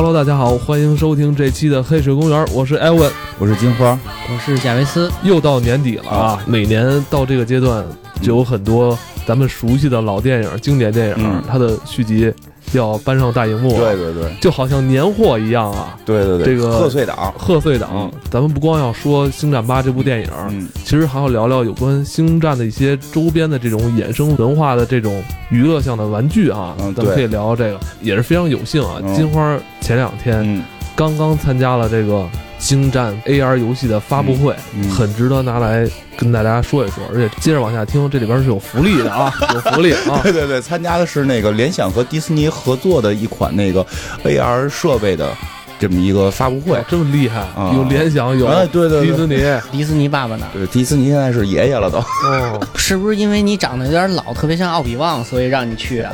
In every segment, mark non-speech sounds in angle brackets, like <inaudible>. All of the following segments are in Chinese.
Hello，大家好，欢迎收听这期的《黑水公园》，我是艾文，我是金花，我是贾维斯。又到年底了啊！每年到这个阶段，就有很多咱们熟悉的老电影、经典电影，它的续集。要搬上大荧幕，对对对，就好像年货一样啊！对对对，这个贺岁档，贺岁档，咱们不光要说《星战八》这部电影，其实还要聊聊有关《星战》的一些周边的这种衍生文化的这种娱乐向的玩具啊，咱们可以聊聊这个，也是非常有幸啊！金花前两天刚刚参加了这个。星战 AR 游戏的发布会很值得拿来跟大家说一说，而且接着往下听，这里边是有福利的啊，<laughs> 有福利啊！对对对，参加的是那个联想和迪士尼合作的一款那个 AR 设备的这么一个发布会，这么厉害啊！有联想，有对对迪士尼，迪士尼爸爸呢？对，迪士尼现在是爷爷了都。哦，是不是因为你长得有点老，特别像奥比旺，所以让你去啊？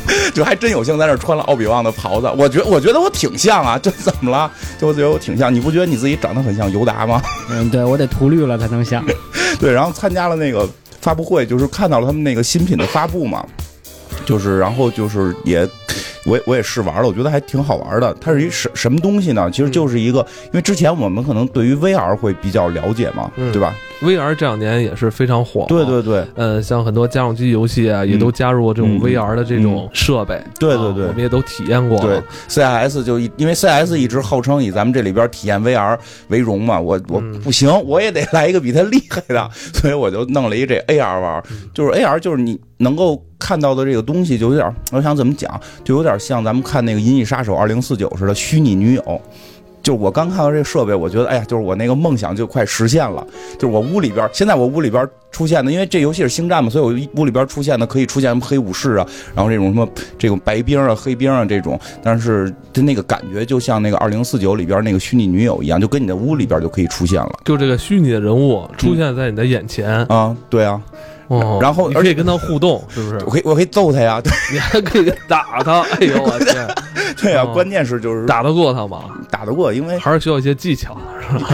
<laughs> 就还真有幸在那穿了奥比旺的袍子，我觉我觉得我挺像啊，这怎么了？就我觉得我挺像，你不觉得你自己长得很像尤达吗？嗯，对我得涂绿了才能像。<laughs> 对，然后参加了那个发布会，就是看到了他们那个新品的发布嘛，就是然后就是也。我我也试玩了，我觉得还挺好玩的。它是一什什么东西呢？其实就是一个，因为之前我们可能对于 VR 会比较了解嘛，对吧？VR 这两年也是非常火。对对对，呃，像很多家用机游戏啊，也都加入了这种 VR 的这种设备。对对对，我们也都体验过。对，CIS 就因为 CIS 一直号称以咱们这里边体验 VR 为荣嘛，我我不行，我也得来一个比他厉害的，所以我就弄了一这 AR 玩，就是 AR 就是你能够。看到的这个东西就有点，我想怎么讲，就有点像咱们看那个《银翼杀手二零四九》似的虚拟女友。就我刚看到这个设备，我觉得，哎呀，就是我那个梦想就快实现了。就是我屋里边，现在我屋里边出现的，因为这游戏是星战嘛，所以我屋里边出现的可以出现黑武士啊，然后这种什么这种白兵啊、黑兵啊这种，但是它那个感觉就像那个二零四九里边那个虚拟女友一样，就跟你的屋里边就可以出现了。就这个虚拟的人物出现在你的眼前啊，对啊。哦，然后而且跟他互动，是不是？我可以，我可以揍他呀！你还可以打他！哎呦我天！<laughs> 对啊，关键是就是打得过他吗？打得过，因为还是需要一些技巧，是吧？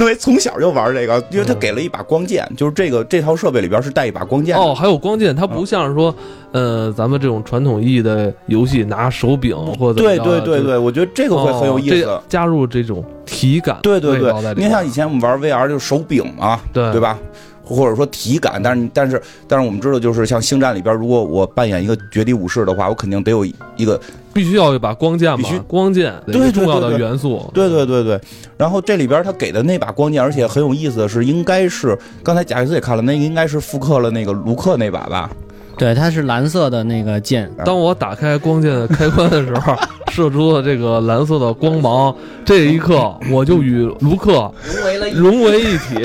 因为从小就玩这个，因为他给了一把光剑，就是这个这套设备里边是带一把光剑。哦，还有光剑，它不像是说，呃，咱们这种传统意义的游戏拿手柄或者对对对对，我觉得这个会很有意思，加入这种体感。对对对，你看像以前我们玩 VR 就是手柄嘛，对对吧？或者说体感，但是但是但是我们知道，就是像星战里边，如果我扮演一个绝地武士的话，我肯定得有一个必须要一把光剑，必须光剑，对重要的元素，对对对对。然后这里边他给的那把光剑，而且很有意思的是，应该是刚才贾克斯也看了，那个应该是复刻了那个卢克那把吧。对，它是蓝色的那个剑。当我打开光剑的开关的时候，<laughs> 射出了这个蓝色的光芒。这一刻，我就与卢克融为了融为一体，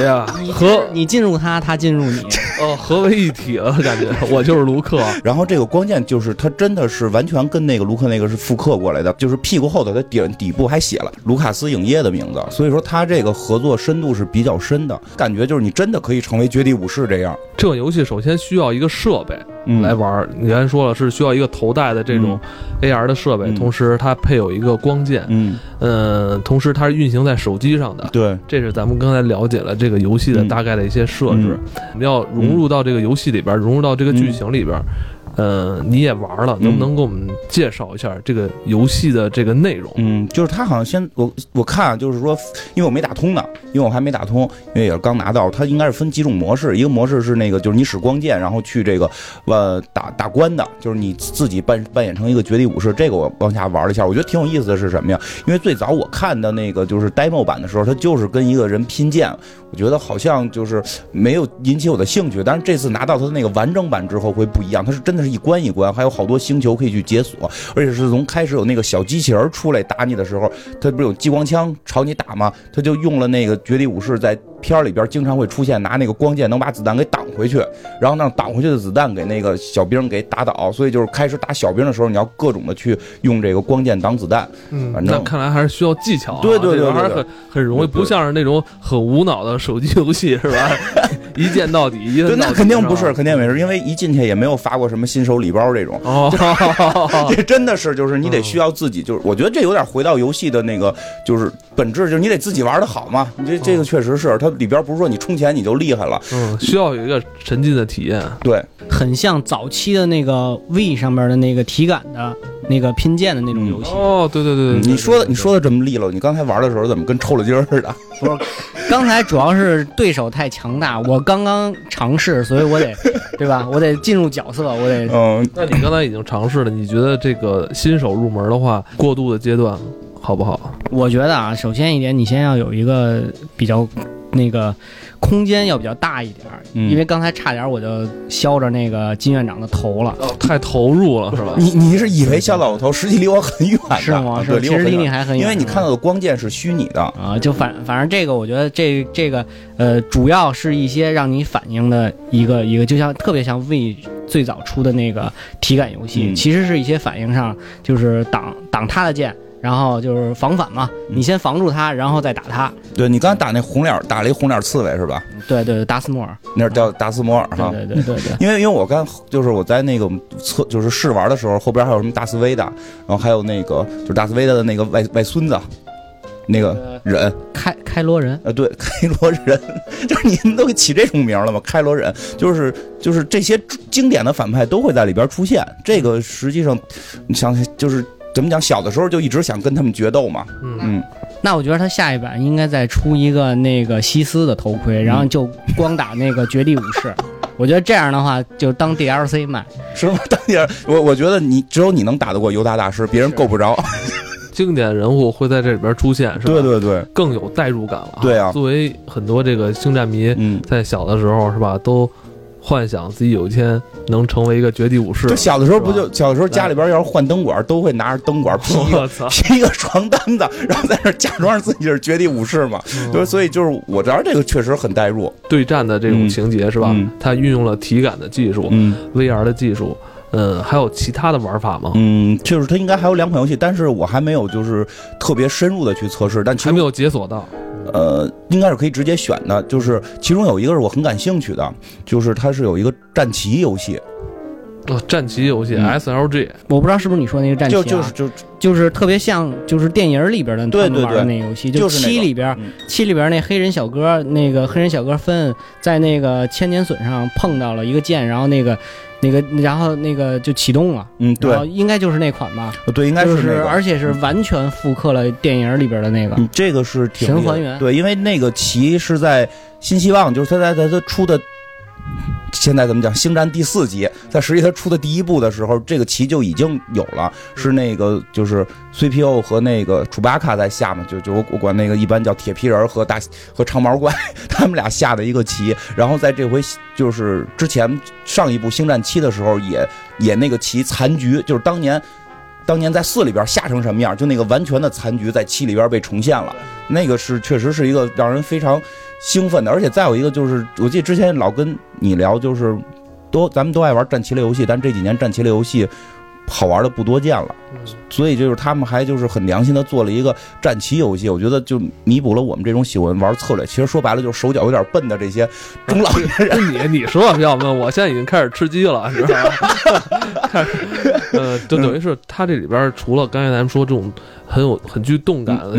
和你进入他，他进入你，呃，合为一体了，感觉 <laughs> 我就是卢克。然后这个光剑就是它真的是完全跟那个卢克那个是复刻过来的，就是屁股后头的底底部还写了卢卡斯影业的名字，所以说它这个合作深度是比较深的，感觉就是你真的可以成为绝地武士这样。这个游戏首先需要一个设备。来玩，你刚才说了是需要一个头戴的这种 AR 的设备，同时它配有一个光剑，嗯，呃，同时它是运行在手机上的，对，这是咱们刚才了解了这个游戏的大概的一些设置，我们要融入到这个游戏里边，融入到这个剧情里边。呃，你也玩了，能不能给我们介绍一下这个游戏的这个内容？嗯，就是他好像先我我看就是说，因为我没打通呢，因为我还没打通，因为也是刚拿到。它应该是分几种模式，一个模式是那个就是你使光剑，然后去这个呃打打关的，就是你自己扮扮演成一个绝地武士。这个我往下玩了一下，我觉得挺有意思的是什么呀？因为最早我看的那个就是 demo 版的时候，它就是跟一个人拼剑，我觉得好像就是没有引起我的兴趣。但是这次拿到它的那个完整版之后会不一样，它是真的是。一关一关，还有好多星球可以去解锁，而且是从开始有那个小机器人出来打你的时候，它不是有激光枪朝你打吗？他就用了那个绝地武士在。片里边经常会出现拿那个光剑能把子弹给挡回去，然后让挡回去的子弹给那个小兵给打倒，所以就是开始打小兵的时候，你要各种的去用这个光剑挡子弹。嗯，那看来还是需要技巧。对对对，还是很很容易，不像是那种很无脑的手机游戏，是吧？<laughs> 一键到底，对，那肯定不是，肯定没事，因为一进去也没有发过什么新手礼包这种。哦，<laughs> 这真的是，就是你得需要自己，就是我觉得这有点回到游戏的那个，就是本质，就是你得自己玩的好嘛。你这这个确实是，它里边不是说你充钱你就厉害了，嗯，需要有一个沉浸的体验。对，很像早期的那个 V 上面的那个体感的那个拼剑的那种游戏。哦，对对对对，你说的你说的这么利落，你刚才玩的时候怎么跟抽了筋似的？<laughs> 不是，刚才主要是对手太强大，我刚刚尝试，所以我得，<laughs> 对吧？我得进入角色，我得。嗯，那你刚才已经尝试了，你觉得这个新手入门的话，过渡的阶段好不好？我觉得啊，首先一点，你先要有一个比较那个。空间要比较大一点，因为刚才差点我就削着那个金院长的头了，太投入了是吧？你你是以为削到我头，实际离我很远，是吗？是，其实离你还很远，因为你看到的光剑是虚拟的啊。就反反正这个，我觉得这这个呃，主要是一些让你反应的一个一个，就像特别像 V 最早出的那个体感游戏，其实是一些反应上，就是挡挡他的剑。然后就是防反嘛，你先防住他，然后再打他。对你刚才打那红脸，打了一红脸刺猬是吧？对对对，达斯摩尔，那是叫达斯摩尔哈。对对对对。因为因为我刚就是我在那个测就是试玩的时候，后边还有什么达斯维达，然后还有那个就是达斯维达的那个外外孙子，那个忍开开罗人。呃，对，<laughs> 开罗人，<laughs> 就是你们都给起这种名了吗？开罗人，就是就是这些经典的反派都会在里边出现。这个实际上，你想就是。怎么讲？小的时候就一直想跟他们决斗嘛。嗯，那我觉得他下一版应该再出一个那个西斯的头盔，然后就光打那个绝地武士。<laughs> 我觉得这样的话就当 DLC 卖，是吗？当 DLC，我我觉得你只有你能打得过尤达大师，别人够不着。<laughs> 经典人物会在这里边出现，是吧？对对对，更有代入感了。对啊，作为很多这个星战迷，在小的时候是吧都。幻想自己有一天能成为一个绝地武士。就小的时候不就小的时候家里边要是换灯管，都会拿着灯管披一个披一个床单子，然后在那假装自己是绝地武士嘛。对，所以就是我知道这个确实很代入对战的这种情节是吧？它运用了体感的技术，VR 的技术，嗯，还有其他的玩法吗？嗯，就是它应该还有两款游戏，但是我还没有就是特别深入的去测试，但还没有解锁到。呃，应该是可以直接选的，就是其中有一个是我很感兴趣的，就是它是有一个战棋游戏，哦，战棋游戏 SLG，我不知道是不是你说那个战棋，就就是就就是特别像就是电影里边的对对对。那游戏，就七里边七里边那黑人小哥，那个黑人小哥芬在那个千年隼上碰到了一个剑，然后那个。那个，然后那个就启动了，嗯，对，应该就是那款吧，对，应该是，而且是完全复刻了电影里边的那个，这个是挺还原，对，因为那个旗是在新希望，就是他在在他出的。现在怎么讲？星战第四集，在实际它出的第一部的时候，这个棋就已经有了，是那个就是 C P O 和那个楚巴卡在下嘛，就就我我管那个一般叫铁皮人和大和长毛怪，<laughs> 他们俩下的一个棋。然后在这回就是之前上一部星战七的时候，也也那个棋残局，就是当年当年在四里边下成什么样，就那个完全的残局在七里边被重现了。那个是确实是一个让人非常。兴奋的，而且再有一个就是，我记得之前老跟你聊，就是都咱们都爱玩战棋类游戏，但这几年战棋类游戏好玩的不多见了，所以就是他们还就是很良心的做了一个战棋游戏，我觉得就弥补了我们这种喜欢玩策略，其实说白了就是手脚有点笨的这些中老年人。<laughs> 你你说比较笨，我现在已经开始吃鸡了，是吧？<laughs> 呃，就等于是它这里边除了刚才咱们说这种很有很具动感的。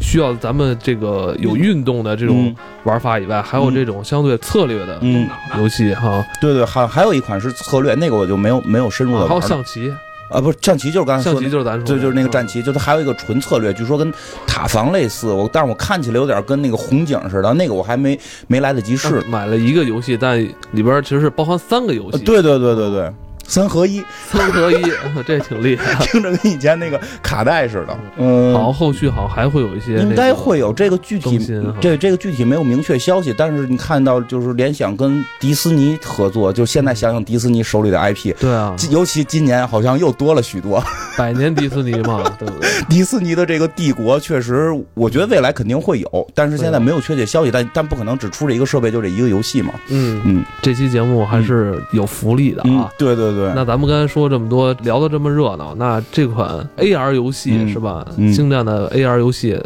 需要咱们这个有运动的这种玩法以外，还有这种相对策略的游戏哈。对对，还还有一款是策略，那个我就没有没有深入的玩。还有象棋啊，不是象棋，就是刚才象棋就是咱说，对，就是那个战棋，就它还有一个纯策略，据说跟塔防类似。我但是我看起来有点跟那个红警似的，那个我还没没来得及试。买了一个游戏，但里边其实是包含三个游戏。对对对对对。三合一，三合一，<laughs> 这挺厉害，听着跟以前那个卡带似的。嗯，好，后续好还会有一些，应该会有这个具体，这这个具体没有明确消息，但是你看到就是联想跟迪士尼合作，就现在想想迪士尼手里的 IP，对啊，尤其今年好像又多了许多，<laughs> 百年迪士尼嘛，<laughs> 对不对？迪士尼的这个帝国确实，我觉得未来肯定会有，但是现在没有确切消息，但但不可能只出这一个设备就这一个游戏嘛。嗯嗯，这期节目还是有福利的啊，对对对，那咱们刚才说。这么多，聊得这么热闹，那这款 AR 游戏是吧？星战的 AR 游戏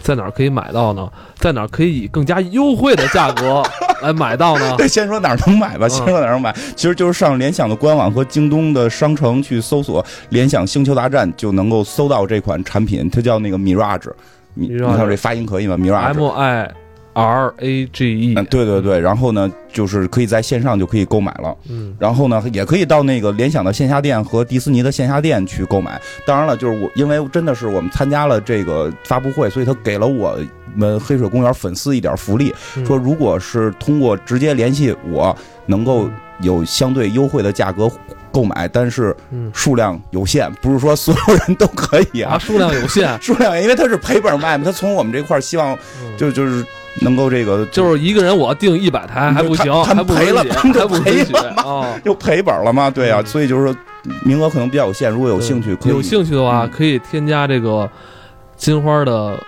在哪儿可以买到呢？在哪儿可以以更加优惠的价格 <laughs> 来买到呢？对，<laughs> 先说哪儿能买吧。先说哪儿能买，其实就是上联想的官网和京东的商城去搜索“联想星球大战”，就能够搜到这款产品。它叫那个 Mirage，你你看这发音可以吗？Mirage，M I。R A G E，嗯，对对对，然后呢，就是可以在线上就可以购买了，嗯，然后呢，也可以到那个联想的线下店和迪士尼的线下店去购买。当然了，就是我，因为真的是我们参加了这个发布会，所以他给了我们黑水公园粉丝一点福利，说如果是通过直接联系我，能够有相对优惠的价格购买，但是数量有限，不是说所有人都可以啊，数量有限，<laughs> 数量，因为他是赔本卖嘛，他从我们这块希望就就是。能够这个就是一个人我订一百台还不行，还赔了，还不赔了吗？又赔本了吗？对啊，所以就是说名额可能比较有限，如果有兴趣，有兴趣的话可以添加这个金花的。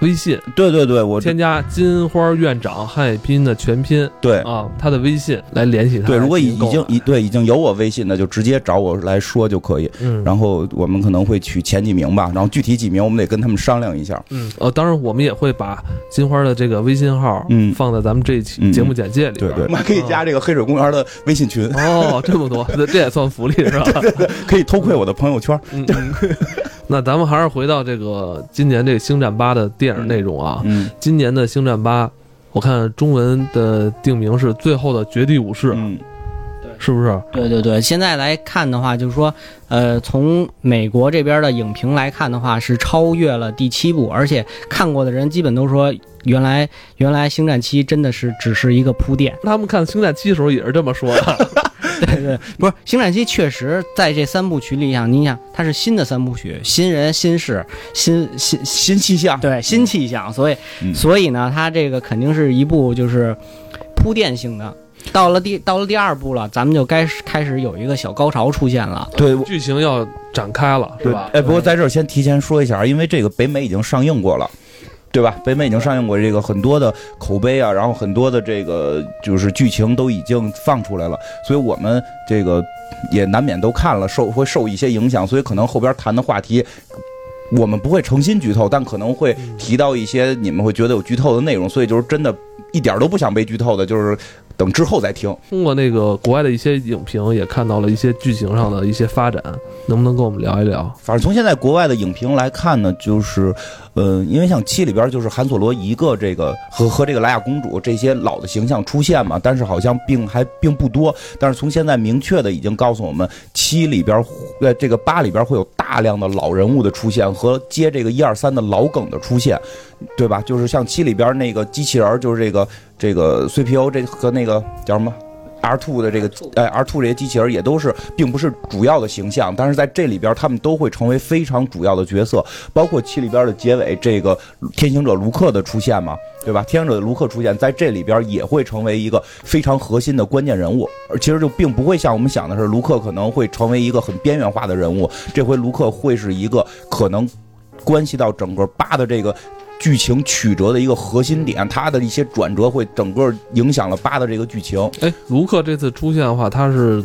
微信，对对对，我添加金花院长汉语拼音的全拼，对啊，他的微信来联系他。对，如果已已经已对已经有我微信的，就直接找我来说就可以。嗯，然后我们可能会取前几名吧，然后具体几名我们得跟他们商量一下。嗯，呃，当然我们也会把金花的这个微信号嗯放在咱们这一期节目简介里边。对对，我们还可以加这个黑水公园的微信群。哦，这么多，这也算福利是吧？可以偷窥我的朋友圈。嗯。那咱们还是回到这个今年这个《星战八》的电影内容啊。嗯。今年的《星战八》，我看中文的定名是《最后的绝地武士》。嗯。对。是不是？对对对。现在来看的话，就是说，呃，从美国这边的影评来看的话，是超越了第七部，而且看过的人基本都说，原来原来《星战七》真的是只是一个铺垫。他们看《星战七》的时候也是这么说的。<laughs> 对对，不是《星战七》确实在这三部曲里，想你想，它是新的三部曲，新人、新事、新新新气象，对新气象，所以所以呢，它这个肯定是一部就是铺垫性的。到了第到了第二部了，咱们就该开始有一个小高潮出现了，对，剧情要展开了，是吧？哎，不过在这儿先提前说一下，因为这个北美已经上映过了。对吧？北美已经上映过这个很多的口碑啊，然后很多的这个就是剧情都已经放出来了，所以我们这个也难免都看了，受会受一些影响，所以可能后边谈的话题我们不会诚心剧透，但可能会提到一些你们会觉得有剧透的内容，所以就是真的一点都不想被剧透的，就是。等之后再听。通过那个国外的一些影评，也看到了一些剧情上的一些发展，能不能跟我们聊一聊？反正从现在国外的影评来看呢，就是，呃，因为像七里边就是韩索罗一个这个和和这个莱娅公主这些老的形象出现嘛，但是好像并还并不多。但是从现在明确的已经告诉我们，七里边呃这个八里边会有大量的老人物的出现和接这个一二三的老梗的出现，对吧？就是像七里边那个机器人，就是这个。这个 CPU 这和那个叫什么 R two 的这个哎 R two 这些机器人也都是并不是主要的形象，但是在这里边他们都会成为非常主要的角色，包括七里边的结尾这个天行者卢克的出现嘛，对吧？天行者的卢克出现在这里边也会成为一个非常核心的关键人物，而其实就并不会像我们想的是卢克可能会成为一个很边缘化的人物，这回卢克会是一个可能关系到整个八的这个。剧情曲折的一个核心点，它的一些转折会整个影响了八的这个剧情。哎，卢克这次出现的话，他是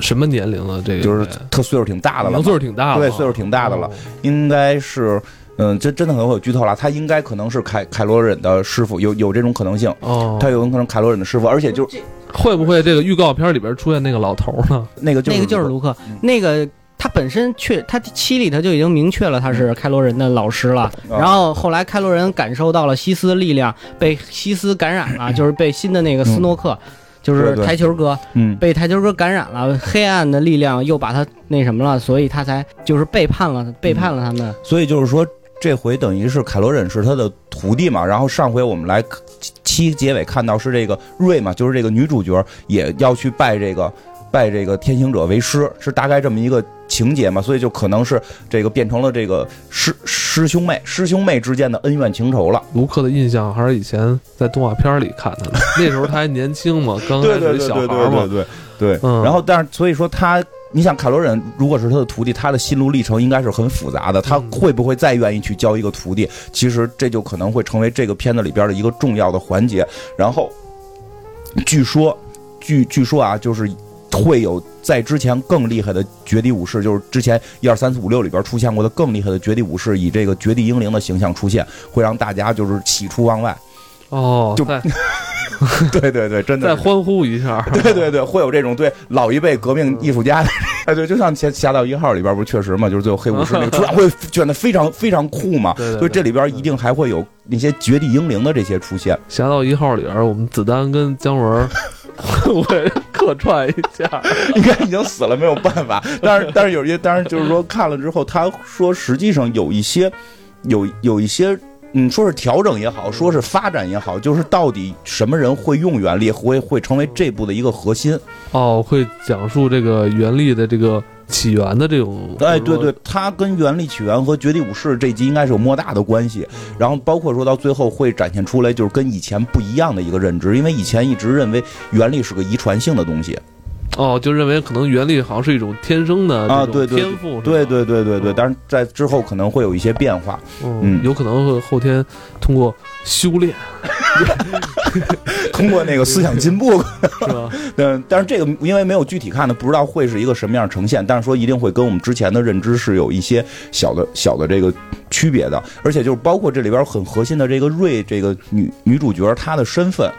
什么年龄了？这个就是他岁数挺大的了，岁数挺大的，对，岁数挺大的了，应该是，嗯，这真的可能会有剧透了。他应该可能是凯凯罗忍的师傅，有有这种可能性。哦，他有可能凯罗忍的师傅，而且就会不会这个预告片里边出现那个老头呢？那个就是那个就是卢克，那个。他本身确，他七里头就已经明确了他是开罗人的老师了。然后后来开罗人感受到了西斯的力量，被西斯感染了，就是被新的那个斯诺克，就是台球哥，被台球哥感染了，黑暗的力量又把他那什么了，所以他才就是背叛了，背叛了他们。所以就是说，这回等于是凯罗人是他的徒弟嘛。然后上回我们来七结尾看到是这个瑞嘛，就是这个女主角也要去拜这个。拜这个天行者为师，是大概这么一个情节嘛？所以就可能是这个变成了这个师师兄妹师兄妹之间的恩怨情仇了。卢克的印象还是以前在动画片里看的，那时候他还年轻嘛，<laughs> 刚开始小孩嘛，对对对。然后，但是所以说他，你想凯罗忍如果是他的徒弟，他的心路历程应该是很复杂的。他会不会再愿意去教一个徒弟？其实这就可能会成为这个片子里边的一个重要的环节。然后，据说，据据说啊，就是。会有在之前更厉害的绝地武士，就是之前一二三四五六里边出现过的更厉害的绝地武士，以这个绝地英灵的形象出现，会让大家就是喜出望外。哦，就 <laughs> 对对对，真的再欢呼一下。对对对，会有这种对老一辈革命艺术家的，哎，对，就像《侠侠盗一号》里边不是确实嘛，就是最后黑武士那个 <laughs> 出场会卷的非常非常酷嘛。对所以这里边一定还会有那些绝地英灵的这些出现。《侠盗一号》里边，我们子丹跟姜文 <laughs> 会客串一下，<laughs> 应该已经死了，没有办法。但是但是有些，当然就是说看了之后，他说实际上有一些有有一些。嗯，说是调整也好，说是发展也好，就是到底什么人会用原力，会会成为这部的一个核心。哦，会讲述这个原力的这个起源的这种。哎，对对，它跟原力起源和绝地武士这集应该是有莫大的关系。然后包括说到最后会展现出来，就是跟以前不一样的一个认知，因为以前一直认为原力是个遗传性的东西。哦，就认为可能原力好像是一种天生的啊，对天赋，对对对对对，但是在之后可能会有一些变化，嗯，有可能会后天通过修炼，<laughs> 通过那个思想进步，<laughs> 是吧？<laughs> 嗯，但是这个因为没有具体看的，不知道会是一个什么样呈现，但是说一定会跟我们之前的认知是有一些小的小的这个区别的，而且就是包括这里边很核心的这个瑞这个女女主角她的身份。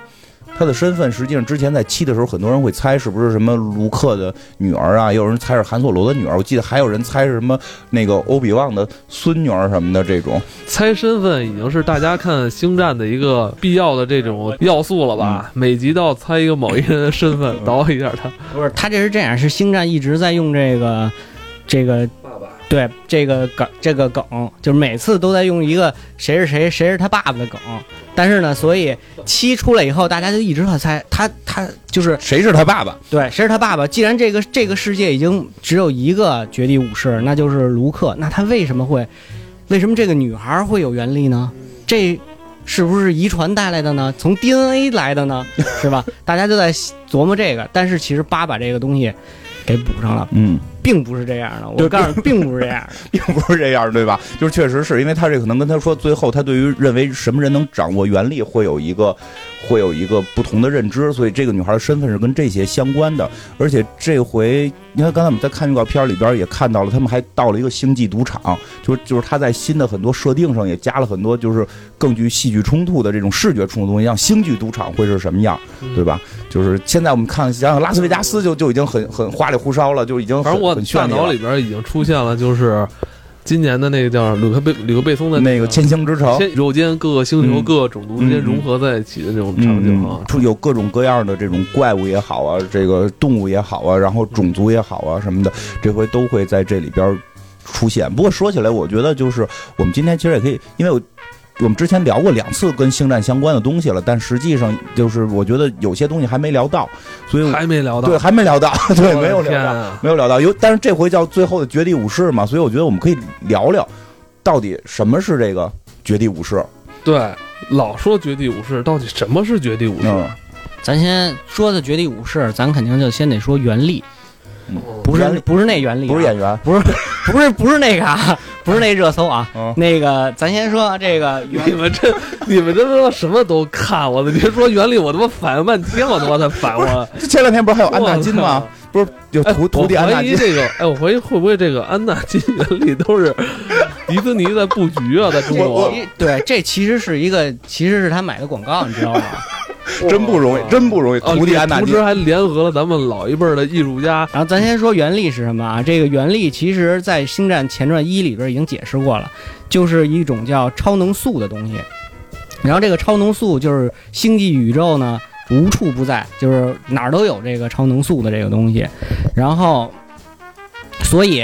他的身份实际上之前在七的时候，很多人会猜是不是什么卢克的女儿啊，也有人猜是韩索罗的女儿。我记得还有人猜是什么那个欧比旺的孙女儿什么的。这种猜身份已经是大家看星战的一个必要的这种要素了吧？每集都要猜一个某一个人的身份，<laughs> 倒一下他。不是，他这是这样，是星战一直在用这个，这个。对这个梗，这个梗就是每次都在用一个谁是谁，谁是他爸爸的梗。但是呢，所以七出来以后，大家就一直在猜他他就是谁是他爸爸？对，谁是他爸爸？既然这个这个世界已经只有一个绝地武士，那就是卢克。那他为什么会？为什么这个女孩会有原力呢？这是不是遗传带来的呢？从 DNA 来的呢？是吧？<laughs> 大家就在琢磨这个。但是其实八把这个东西给补上了。嗯。并不是这样的，我告诉你，并不是这样，<laughs> 并不是这样，对吧？就是确实是因为他这可能跟他说，最后他对于认为什么人能掌握原力会有一个会有一个不同的认知，所以这个女孩的身份是跟这些相关的。而且这回你看，刚才我们在看预告片里边也看到了，他们还到了一个星际赌场，就是就是他在新的很多设定上也加了很多就是更具戏剧冲突的这种视觉冲突东西，像星际赌场会是什么样，对吧？就是现在我们看想想拉斯维加斯就就已经很很花里胡哨了，就已经很。大脑里边已经出现了，就是今年的那个叫吕克贝吕克贝松的那个《千星之城》，宇宙间各个星球、各个种族之间融合在一起的这种场景啊，出有各种各样的这种怪物也好啊，这个动物也好啊，然后种族也好啊什么的，这回都会在这里边出现。不过说起来，我觉得就是我们今天其实也可以，因为我。我们之前聊过两次跟星战相关的东西了，但实际上就是我觉得有些东西还没聊到，所以还没聊到，对，还没聊到，<laughs> 对，没有聊到，没有聊到。有，但是这回叫最后的绝地武士嘛，所以我觉得我们可以聊聊，到底什么是这个绝地武士？对，老说绝地武士，到底什么是绝地武士？咱先说的绝地武士，咱肯定就先得说原力，不是不是那原理，不是演员，不是 <laughs> 不是不是那个啊。不是那热搜啊，那个咱先说这个，你们这你们这他妈什么都看，我的别说原理，我他妈反应半天，我他妈才反过来。前两天不是还有安纳金吗？不是有徒徒弟安纳金这个？哎，我怀疑会不会这个安纳金原理都是迪斯尼在布局啊，在中国。对，这其实是一个，其实是他买的广告，你知道吗？<laughs> 真不容易，真不容易。徒弟安纳，同时还联合了咱们老一辈的艺术家。然后咱先说原力是什么啊？这个原力其实在《星战前传一》里边已经解释过了，就是一种叫超能素的东西。然后这个超能素就是星际宇宙呢无处不在，就是哪儿都有这个超能素的这个东西。然后，所以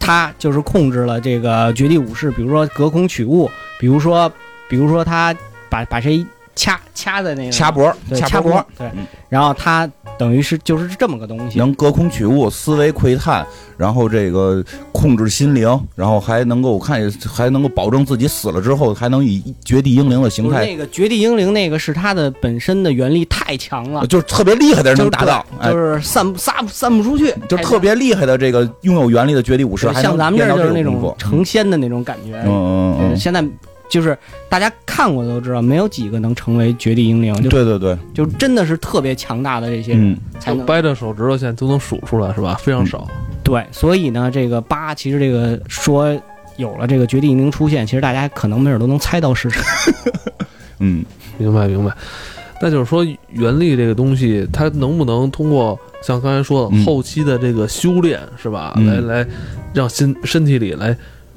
他就是控制了这个绝地武士，比如说隔空取物，比如说，比如说他把把谁。掐掐的那个掐脖，掐脖，对，然后它等于是就是这么个东西，能隔空取物，思维窥探，然后这个控制心灵，然后还能够我看还能够保证自己死了之后还能以绝地英灵的形态。那个绝地英灵那个是它的本身的原力太强了，就是特别厉害的人能达到，就是散散散不出去，就特别厉害的这个拥有原力的绝地武士，像咱们这就是那种成仙的那种感觉。嗯嗯嗯，现在。就是大家看过都知道，没有几个能成为绝地英灵。对对对，就真的是特别强大的这些人，才能掰着手指头现在都能数出来，是吧？非常少。对，所以呢，这个八其实这个说有了这个绝地英灵出现，其实大家可能没准都能猜到是谁。<laughs> 嗯，明白明白。那就是说，原力这个东西，它能不能通过像刚才说的后期的这个修炼，是吧？来来，让心身体里来。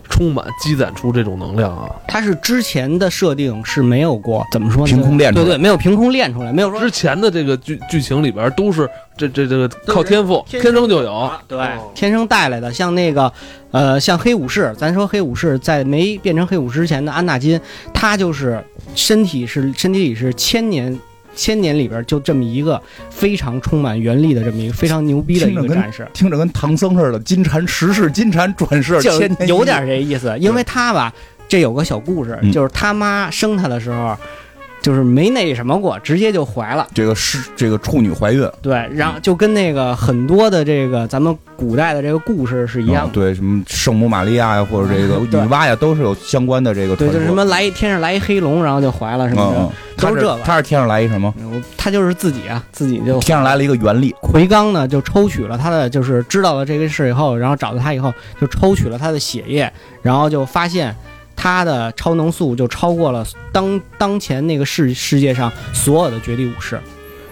充满积攒出这种能量啊！它是之前的设定是没有过，怎么说？凭空练出来？对对，没有凭空练出来，没有说之前的这个剧剧情里边都是这这这个靠天赋，天生就有，对，天生带来的。像那个呃，像黑武士，咱说黑武士在没变成黑武士之前的安纳金，他就是身体是身体里是千年。千年里边就这么一个非常充满原力的这么一个非常牛逼的一个战士，听着跟唐僧似的，金蝉十世，金蝉转世，就有点这意思。因为他吧，这有个小故事，就是他妈生他的时候。就是没那什么过，直接就怀了。这个是这个处女怀孕，对，然后就跟那个很多的这个咱们古代的这个故事是一样的。对，什么圣母玛利亚呀，或者这个女娲呀，都是有相关的这个。对，就是什么来天上来一黑龙，然后就怀了什么的，都是这个。他是天上来一什么？他就是自己啊，自己就天上来了一个原力。奎刚呢，就抽取了他的，就是知道了这个事以后，然后找到他以后，就抽取了他的血液，然后就发现。他的超能速就超过了当当前那个世世界上所有的绝地武士，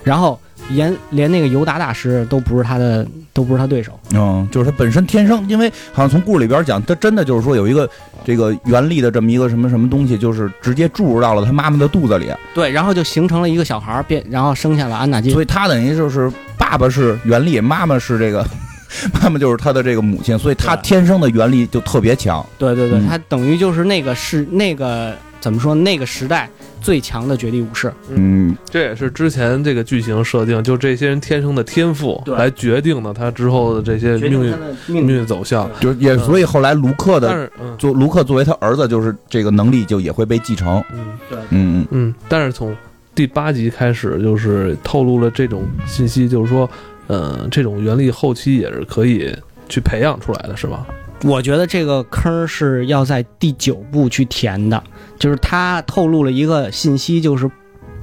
然后连连那个尤达大师都不是他的，都不是他对手。嗯，就是他本身天生，因为好像从故事里边讲，他真的就是说有一个这个原力的这么一个什么什么东西，就是直接注入到了他妈妈的肚子里。对，然后就形成了一个小孩变，然后生下了安纳金。所以他等于就是爸爸是原力，妈妈是这个。<laughs> 妈妈就是他的这个母亲，所以他天生的原力就特别强。对对对，他等于就是那个是那个怎么说？那个时代最强的绝地武士。嗯，这也是之前这个剧情设定，就这些人天生的天赋来决定了他之后的这些命运命运走向。就也所以后来卢克的作卢克作为他儿子，就是这个能力就也会被继承。嗯，对，嗯嗯嗯。但是从第八集开始，就是透露了这种信息，就是说。嗯，这种原力后期也是可以去培养出来的，是吧？我觉得这个坑是要在第九部去填的，就是他透露了一个信息，就是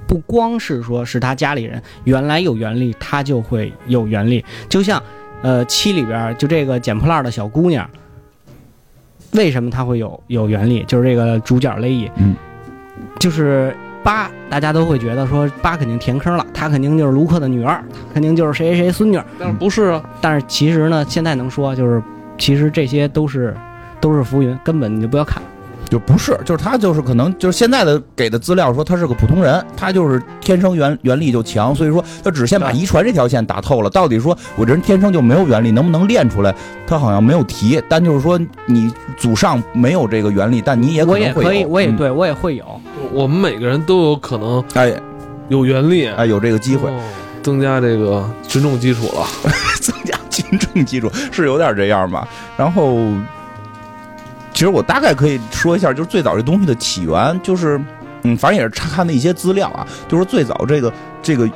不光是说是他家里人原来有原力，他就会有原力。就像，呃，七里边就这个捡破烂的小姑娘，为什么她会有有原力？就是这个主角雷伊，嗯，就是。八，大家都会觉得说八肯定填坑了，她肯定就是卢克的女儿，肯定就是谁谁谁孙女。但是不是啊？但是其实呢，现在能说就是，其实这些都是都是浮云，根本你就不要看。就不是，就是他就是可能就是现在的给的资料说他是个普通人，他就是天生原原力就强，所以说他只先把遗传这条线打透了。到底说我这人天生就没有原力，能不能练出来？他好像没有提。但就是说你祖上没有这个原力，但你也我也可以，我也对我也会有。我们每个人都有可能哎有原力哎有这个机会，增加这个群众基础了，<laughs> 增加群众基础是有点这样吧。然后。其实我大概可以说一下，就是最早这东西的起源，就是，嗯，反正也是查看的一些资料啊，就是最早这个这个。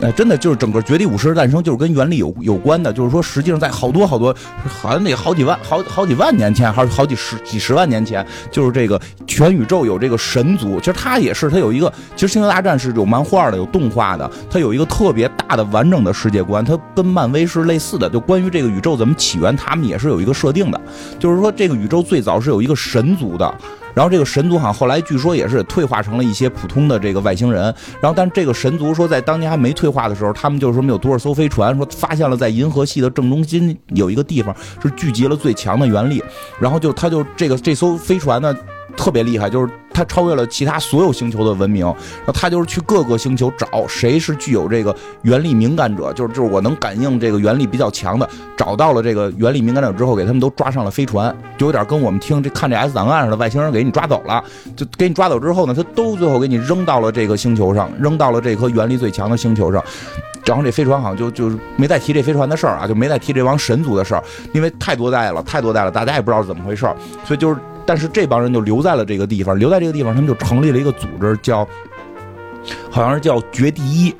哎，真的就是整个绝地武士的诞生，就是跟原力有有关的。就是说，实际上在好多好多，好像得好几万、好好几万年前，还是好几十几十万年前，就是这个全宇宙有这个神族。其实它也是，它有一个，其实星球大战是有漫画的，有动画的，它有一个特别大的完整的世界观，它跟漫威是类似的。就关于这个宇宙怎么起源，他们也是有一个设定的，就是说这个宇宙最早是有一个神族的。然后这个神族好像后来据说也是退化成了一些普通的这个外星人。然后，但这个神族说在当年还没退化的时候，他们就是说没有多少艘飞船，说发现了在银河系的正中心有一个地方是聚集了最强的原力。然后就他就这个这艘飞船呢。特别厉害，就是他超越了其他所有星球的文明。然后他就是去各个星球找谁是具有这个原力敏感者，就是就是我能感应这个原力比较强的。找到了这个原力敏感者之后，给他们都抓上了飞船，就有点跟我们听这看这 S 档案似的，外星人给你抓走了，就给你抓走之后呢，他都最后给你扔到了这个星球上，扔到了这颗原力最强的星球上。然后这飞船好像就就是没再提这飞船的事儿啊，就没再提这帮神族的事儿，因为太多代了，太多代了，大家也不知道怎么回事儿，所以就是。但是这帮人就留在了这个地方，留在这个地方，他们就成立了一个组织，叫，好像是叫绝地一。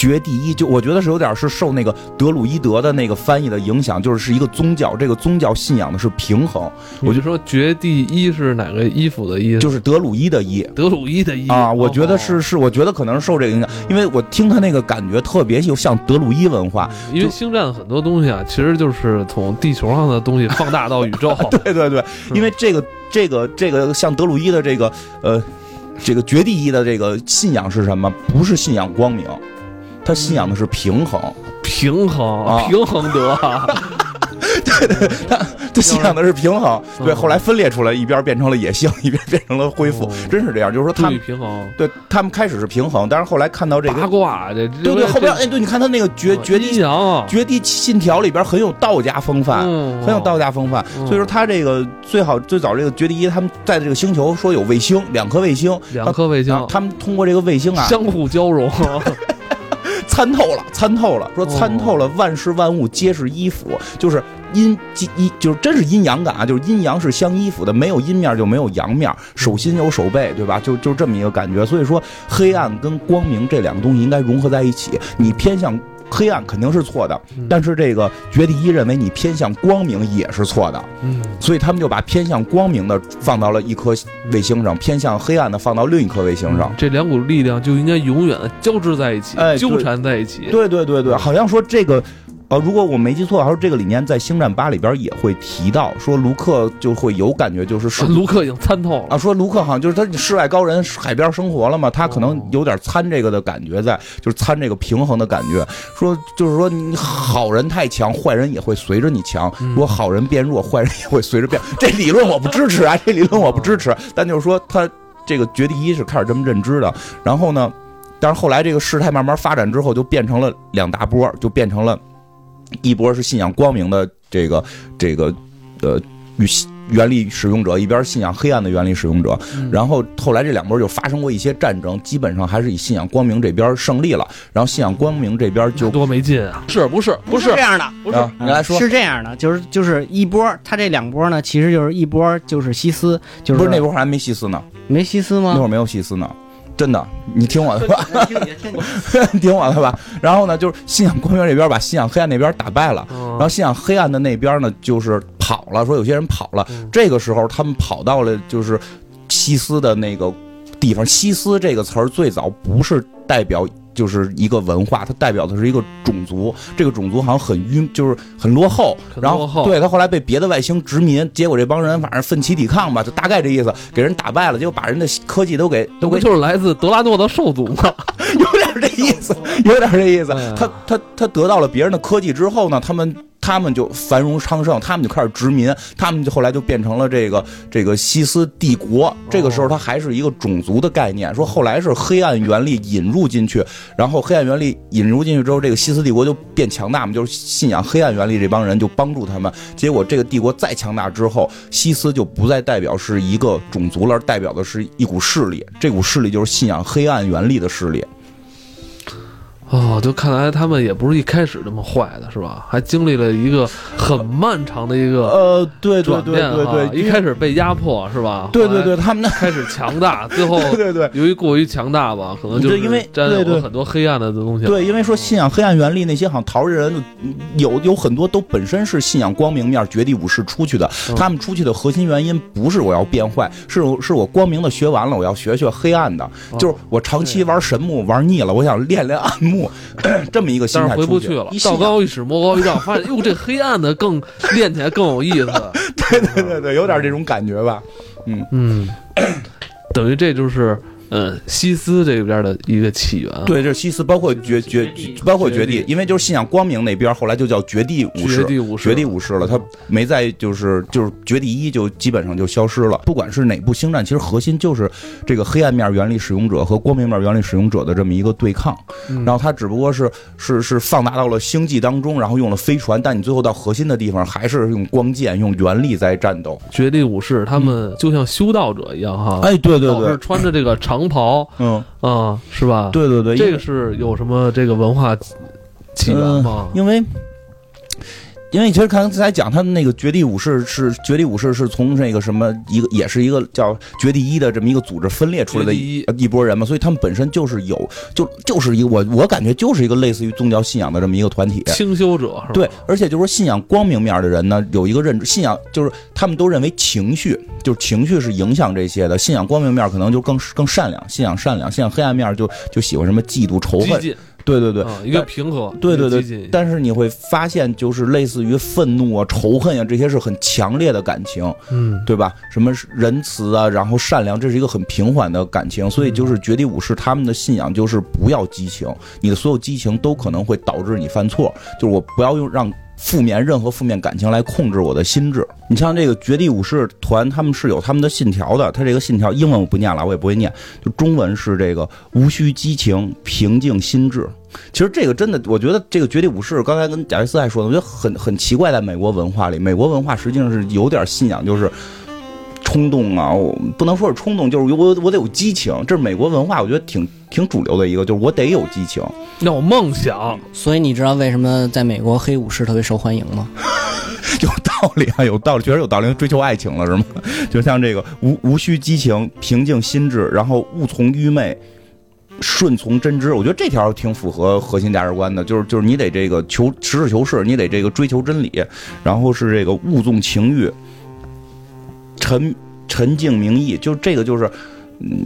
绝地一，就我觉得是有点是受那个德鲁伊德的那个翻译的影响，就是是一个宗教，这个宗教信仰的是平衡。我就说绝地一是哪个衣服的衣？就是德鲁伊的伊，德鲁伊的伊啊。我觉得是是，我觉得可能是受这个影响，因为我听他那个感觉特别就像德鲁伊文化。因为星战很多东西啊，其实就是从地球上的东西放大到宇宙。<laughs> 对对对，因为这个这个这个像德鲁伊的这个呃。这个绝地一的这个信仰是什么？不是信仰光明，他信仰的是平衡，平衡，平衡德。<laughs> 对对，他他信仰的是平衡。对，后来分裂出来，一边变成了野性，一边变成了恢复，真是这样。就是说，他们平衡。对他们开始是平衡，但是后来看到这个八卦，这对对，后边哎，对，你看他那个绝绝地绝地信条里边很有道家风范，很有道家风范。所以说，他这个最好最早这个绝地一，他们在这个星球说有卫星，两颗卫星，两颗卫星，他们通过这个卫星啊，相互交融。<laughs> 参透了，参透了，说参透了，万事万物皆是衣服，就是阴阴，就是真是阴阳感啊，就是阴阳是相依附的，没有阴面就没有阳面，手心有手背，对吧？就就这么一个感觉。所以说，黑暗跟光明这两个东西应该融合在一起，你偏向。黑暗肯定是错的，但是这个绝地一认为你偏向光明也是错的，嗯，所以他们就把偏向光明的放到了一颗卫星上，偏向黑暗的放到另一颗卫星上，这两股力量就应该永远交织在一起，纠缠在一起。对对对对，好像说这个。呃，如果我没记错，还是这个理念在《星战八》里边也会提到，说卢克就会有感觉，就是是 <laughs> 卢克已经参透了啊。说卢克好像就是他世外高人，海边生活了嘛，他可能有点参这个的感觉在，就是参这个平衡的感觉。说就是说，你好人太强，坏人也会随着你强；如果好人变弱，坏人也会随着变。这理论我不支持啊，这理论我不支持。但就是说，他这个绝地一是开始这么认知的。然后呢，但是后来这个事态慢慢发展之后，就变成了两大波，就变成了。一波是信仰光明的这个这个呃与原力使用者，一边信仰黑暗的原力使用者。然后后来这两波就发生过一些战争，基本上还是以信仰光明这边胜利了。然后信仰光明这边就多没劲啊！是不是不是这样的？不是你来说是这样的，就是就是一波，他这两波呢，其实就是一波就是西斯，就是不是那波还没西斯呢？没西斯吗？那会儿没有西斯呢。真的，你听我的吧，<laughs> 听我的吧。然后呢，就是信仰光明这边把信仰黑暗那边打败了，然后信仰黑暗的那边呢，就是跑了。说有些人跑了，这个时候他们跑到了就是西斯的那个地方。西斯这个词儿最早不是代表。就是一个文化，它代表的是一个种族。这个种族好像很晕，就是很落后。然后，对他后来被别的外星殖民，结果这帮人反正奋起抵抗吧，就大概这意思，给人打败了，结果把人的科技都给都给，就是来自德拉诺的兽族嘛，<laughs> 有点这意思，有点这意思。他他他得到了别人的科技之后呢，他们。他们就繁荣昌盛，他们就开始殖民，他们就后来就变成了这个这个西斯帝国。这个时候，它还是一个种族的概念。说后来是黑暗原力引入进去，然后黑暗原力引入进去之后，这个西斯帝国就变强大嘛，就是信仰黑暗原力这帮人就帮助他们。结果这个帝国再强大之后，西斯就不再代表是一个种族了，而代表的是一股势力。这股势力就是信仰黑暗原力的势力。哦，就看来他们也不是一开始这么坏的，是吧？还经历了一个很漫长的一个呃，对对对对对，一开始被压迫，是吧？对对对，他们开始强大，最后 <laughs> 对对，由于过于强大吧，可能就因为沾有了很多黑暗的东西。对，因为说信仰黑暗原力那些好像桃人，有有很多都本身是信仰光明面绝地武士出去的，他们出去的核心原因不是我要变坏，是是我光明的学完了，我要学学黑暗的，就是我长期玩神木玩腻了，我想练练暗木。<clears throat> 这么一个心态回不去了，道高一尺，魔高一丈，发现哟，这黑暗的更练起来更有意思。<laughs> 对对对对，有点这种感觉吧。嗯嗯，<coughs> 等于这就是。嗯，西斯这边的一个起源，对，这是西斯，包括绝绝，包括绝地，因为就是信仰光明那边，后来就叫绝地武士，绝地武士，绝地武士了。他没在，就是就是绝地一就基本上就消失了。不管是哪部星战，其实核心就是这个黑暗面原力使用者和光明面原力使用者的这么一个对抗。然后他只不过是是是放大到了星际当中，然后用了飞船，但你最后到核心的地方还是用光剑、用原力在战斗。绝地武士他们就像修道者一样，哈，哎，对对对，穿着这个长。长袍，嗯啊，是吧？对对对，这个是有什么这个文化起源吗？因为。因为其实刚才讲他们那个绝地武士是绝地武士是从那个什么一个也是一个叫绝地一的这么一个组织分裂出来的一一波人嘛，所以他们本身就是有就就是一个我我感觉就是一个类似于宗教信仰的这么一个团体。清修者对，而且就是说信仰光明面的人呢，有一个认知，信仰就是他们都认为情绪就是情绪是影响这些的，信仰光明面可能就更更善良，信仰善良，信仰黑暗面就就喜欢什么嫉妒仇恨。对对对，一个平和，对对对。但是你会发现，就是类似于愤怒啊、仇恨啊，这些是很强烈的感情，嗯，对吧？什么仁慈啊，然后善良，这是一个很平缓的感情。所以就是绝地武士他们的信仰就是不要激情，你的所有激情都可能会导致你犯错。就是我不要用让。负面任何负面感情来控制我的心智。你像这个绝地武士团，他们是有他们的信条的。他这个信条英文我不念了，我也不会念，就中文是这个无需激情，平静心智。其实这个真的，我觉得这个绝地武士，刚才跟贾维斯还说的，我觉得很很奇怪，在美国文化里，美国文化实际上是有点信仰，就是。冲动啊，我不能说是冲动，就是我我得有激情，这是美国文化，我觉得挺挺主流的一个，就是我得有激情，有梦想。所以你知道为什么在美国黑武士特别受欢迎吗？<laughs> 有道理啊，有道理，确实有道理，追求爱情了是吗？<laughs> 就像这个无无需激情，平静心智，然后勿从愚昧，顺从真知。我觉得这条挺符合核心价值观的，就是就是你得这个求实事求是，你得这个追求真理，然后是这个勿纵情欲。沉沉静明义，就这个就是，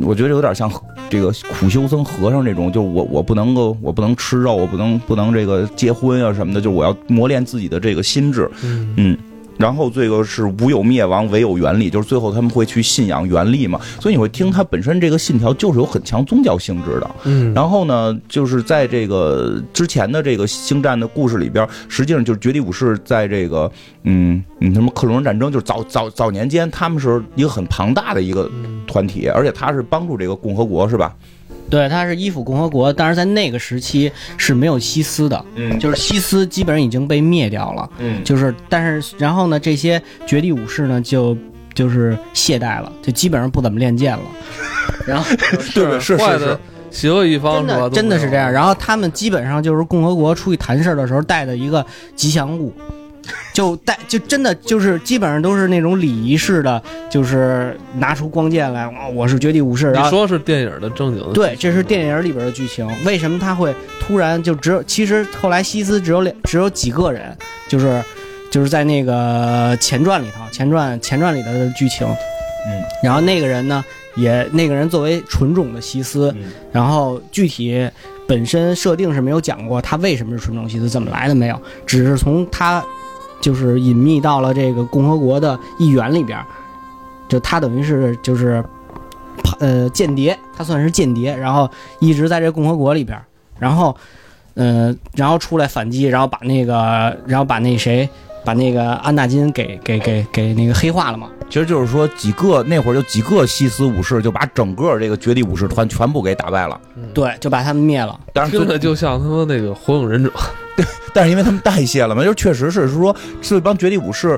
我觉得有点像这个苦修僧和尚这种，就我我不能够，我不能吃肉，我不能不能这个结婚啊什么的，就我要磨练自己的这个心智，嗯。然后这个是无有灭亡，唯有原力，就是最后他们会去信仰原力嘛。所以你会听他本身这个信条就是有很强宗教性质的。嗯。然后呢，就是在这个之前的这个星战的故事里边，实际上就是绝地武士在这个嗯嗯什么克隆人战争，就是早早早年间他们是一个很庞大的一个团体，而且他是帮助这个共和国是吧？对，它是依附共和国，但是在那个时期是没有西斯的，嗯，就是西斯基本上已经被灭掉了，嗯，就是但是然后呢，这些绝地武士呢就就是懈怠了，就基本上不怎么练剑了，<laughs> 然后对是是是。邪恶一方真的真的是这样，然后他们基本上就是共和国出去谈事儿的时候带的一个吉祥物。就带就真的就是基本上都是那种礼仪式的，就是拿出光剑来，我是绝地武士。你说是电影的正经的？对，这是电影里边的剧情。为什么他会突然就只有？其实后来西斯只有两，只有几个人，就是就是在那个前传里头，前传前传里的剧情。嗯。然后那个人呢，也那个人作为纯种的西斯，然后具体本身设定是没有讲过他为什么是纯种西斯，怎么来的没有，只是从他。就是隐秘到了这个共和国的议员里边，就他等于是就是，呃，间谍，他算是间谍，然后一直在这共和国里边，然后，呃，然后出来反击，然后把那个，然后把那谁，把那个安纳金给给给给那个黑化了嘛。其实就是说几个那会儿就几个西斯武士就把整个这个绝地武士团全部给打败了，对，就把他们灭了。但是真的就像他们那个火影忍者。<laughs> 对，但是因为他们代谢了嘛，就确实是说，是一帮绝地武士，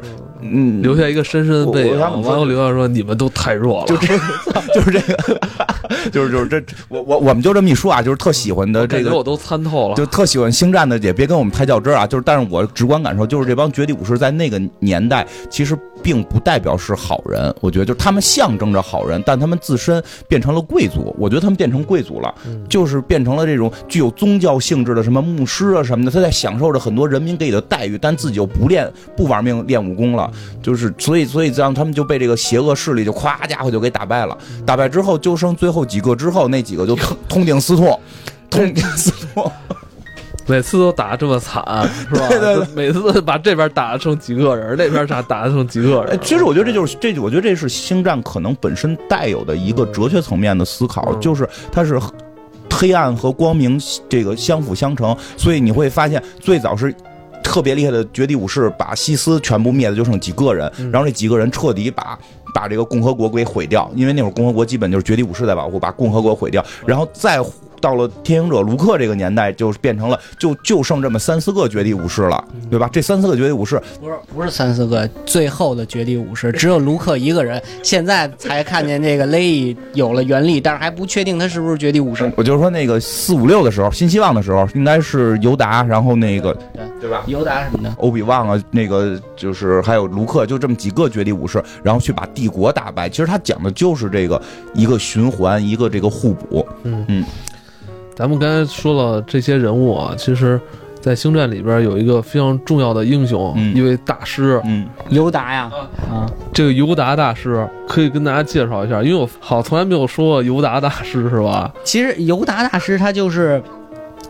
嗯，留下一个深深的背影。完后留下说你们都太弱了，就这，<laughs> 就是这个，<laughs> 就是就是这，我我我们就这么一说啊，就是特喜欢的这个，我都参透了，就特喜欢星战的也别跟我们太较真啊。就是，但是我直观感受就是这帮绝地武士在那个年代其实。并不代表是好人，我觉得就是他们象征着好人，但他们自身变成了贵族。我觉得他们变成贵族了，就是变成了这种具有宗教性质的什么牧师啊什么的，他在享受着很多人民给予的待遇，但自己又不练不玩命练武功了，就是所以所以这样他们就被这个邪恶势力就咵家伙就给打败了。打败之后就剩最后几个，之后那几个就痛定思痛，痛定思痛。<laughs> 每次都打这么惨，是吧？<laughs> 对对，每次把这边打成几个人，那边打打成几个人。其实我觉得这就是这，我觉得这是星战可能本身带有的一个哲学层面的思考，就是它是黑暗和光明这个相辅相成。所以你会发现，最早是特别厉害的绝地武士把西斯全部灭了就剩几个人，然后这几个人彻底把把这个共和国给毁掉，因为那会儿共和国基本就是绝地武士在保护，把共和国毁掉，然后再。到了天行者卢克这个年代，就变成了就就剩这么三四个绝地武士了，对吧？这三四个绝地武士不是不是三四个，最后的绝地武士只有卢克一个人。现在才看见这个雷伊有了原力，但是还不确定他是不是绝地武士。我就是说那个四五六的时候，新希望的时候，应该是尤达，然后那个对对吧？尤达什么的，欧比旺啊，那个就是还有卢克，就这么几个绝地武士，然后去把帝国打败。其实他讲的就是这个一个循环，一个这个互补。嗯嗯。咱们刚才说了这些人物啊，其实，在星战里边有一个非常重要的英雄，一位大师，嗯，尤达呀，啊，这个尤达大师可以跟大家介绍一下，因为我好从来没有说过尤达大师，是吧？其实尤达大师他就是，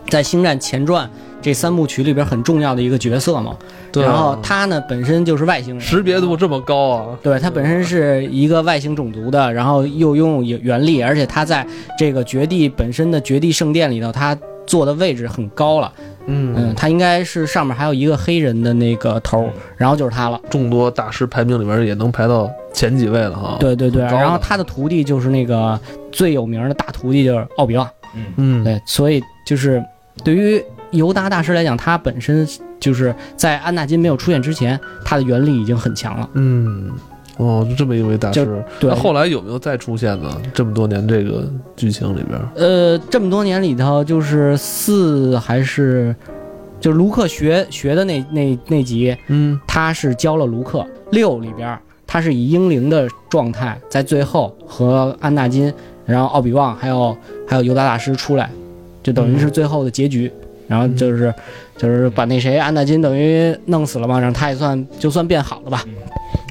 在《星战前传》这三部曲里边很重要的一个角色嘛。对。然后他呢本身就是外星人，识别度这么高啊？对他本身是一个外星种族的，然后又拥有原力，而且他在这个绝地本身的绝地圣殿里头，他坐的位置很高了。嗯嗯，他应该是上面还有一个黑人的那个头，然后就是他了。众多大师排名里边也能排到前几位了哈。对对对，然后他的徒弟就是那个最有名的大徒弟就是奥比旺。嗯嗯，对，所以就是对于尤达大师来讲，他本身就是在安纳金没有出现之前，他的原力已经很强了。嗯。哦，就这么一位大师，那后来有没有再出现呢？这么多年这个剧情里边，呃，这么多年里头，就是四还是，就是卢克学学的那那那集，嗯，他是教了卢克。六里边，他是以英灵的状态，在最后和安纳金，然后奥比旺还有还有尤达大师出来，就等于是最后的结局。然后就是，就是把那谁安纳金等于弄死了嘛，然后他也算就算变好了吧。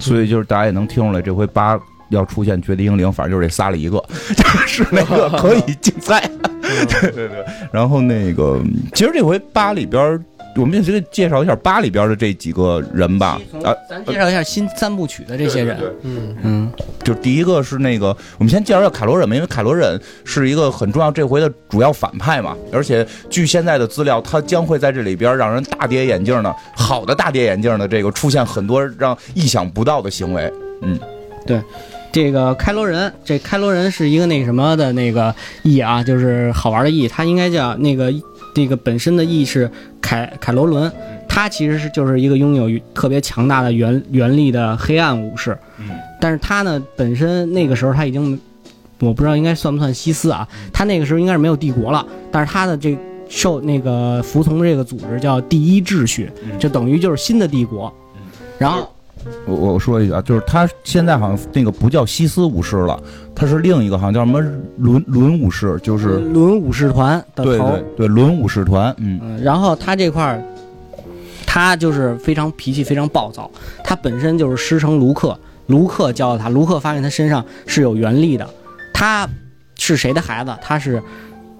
所以就是大家也能听出来，这回八要出现绝地英灵，反正就是这仨里一个，<laughs> 就是那个可以竞赛。<laughs> 对对对。然后那个，其实这回八里边，我们先介绍一下八里边的这几个人吧。啊，咱介绍一下新三部曲的这些人。嗯嗯。就第一个是那个，我们先介绍一下凯罗人吧，因为凯罗人是一个很重要，这回的主要反派嘛。而且据现在的资料，他将会在这里边让人大跌眼镜的，好的大跌眼镜的这个出现很多让意想不到的行为。嗯，对，这个开罗人，这开罗人是一个那什么的那个意啊，就是好玩的意，他应该叫那个这个本身的意是凯凯罗伦。他其实是就是一个拥有特别强大的原原力的黑暗武士，嗯，但是他呢本身那个时候他已经，我不知道应该算不算西斯啊？他那个时候应该是没有帝国了，但是他的这受那个服从这个组织叫第一秩序，就等于就是新的帝国。然后我我说一句啊，就是他现在好像那个不叫西斯武士了，他是另一个好像叫什么伦伦武士，就是伦武士团的头，对对对，伦武士团，嗯，然后他这块儿。他就是非常脾气非常暴躁，他本身就是师承卢克，卢克教了他，卢克发现他身上是有原力的。他是谁的孩子？他是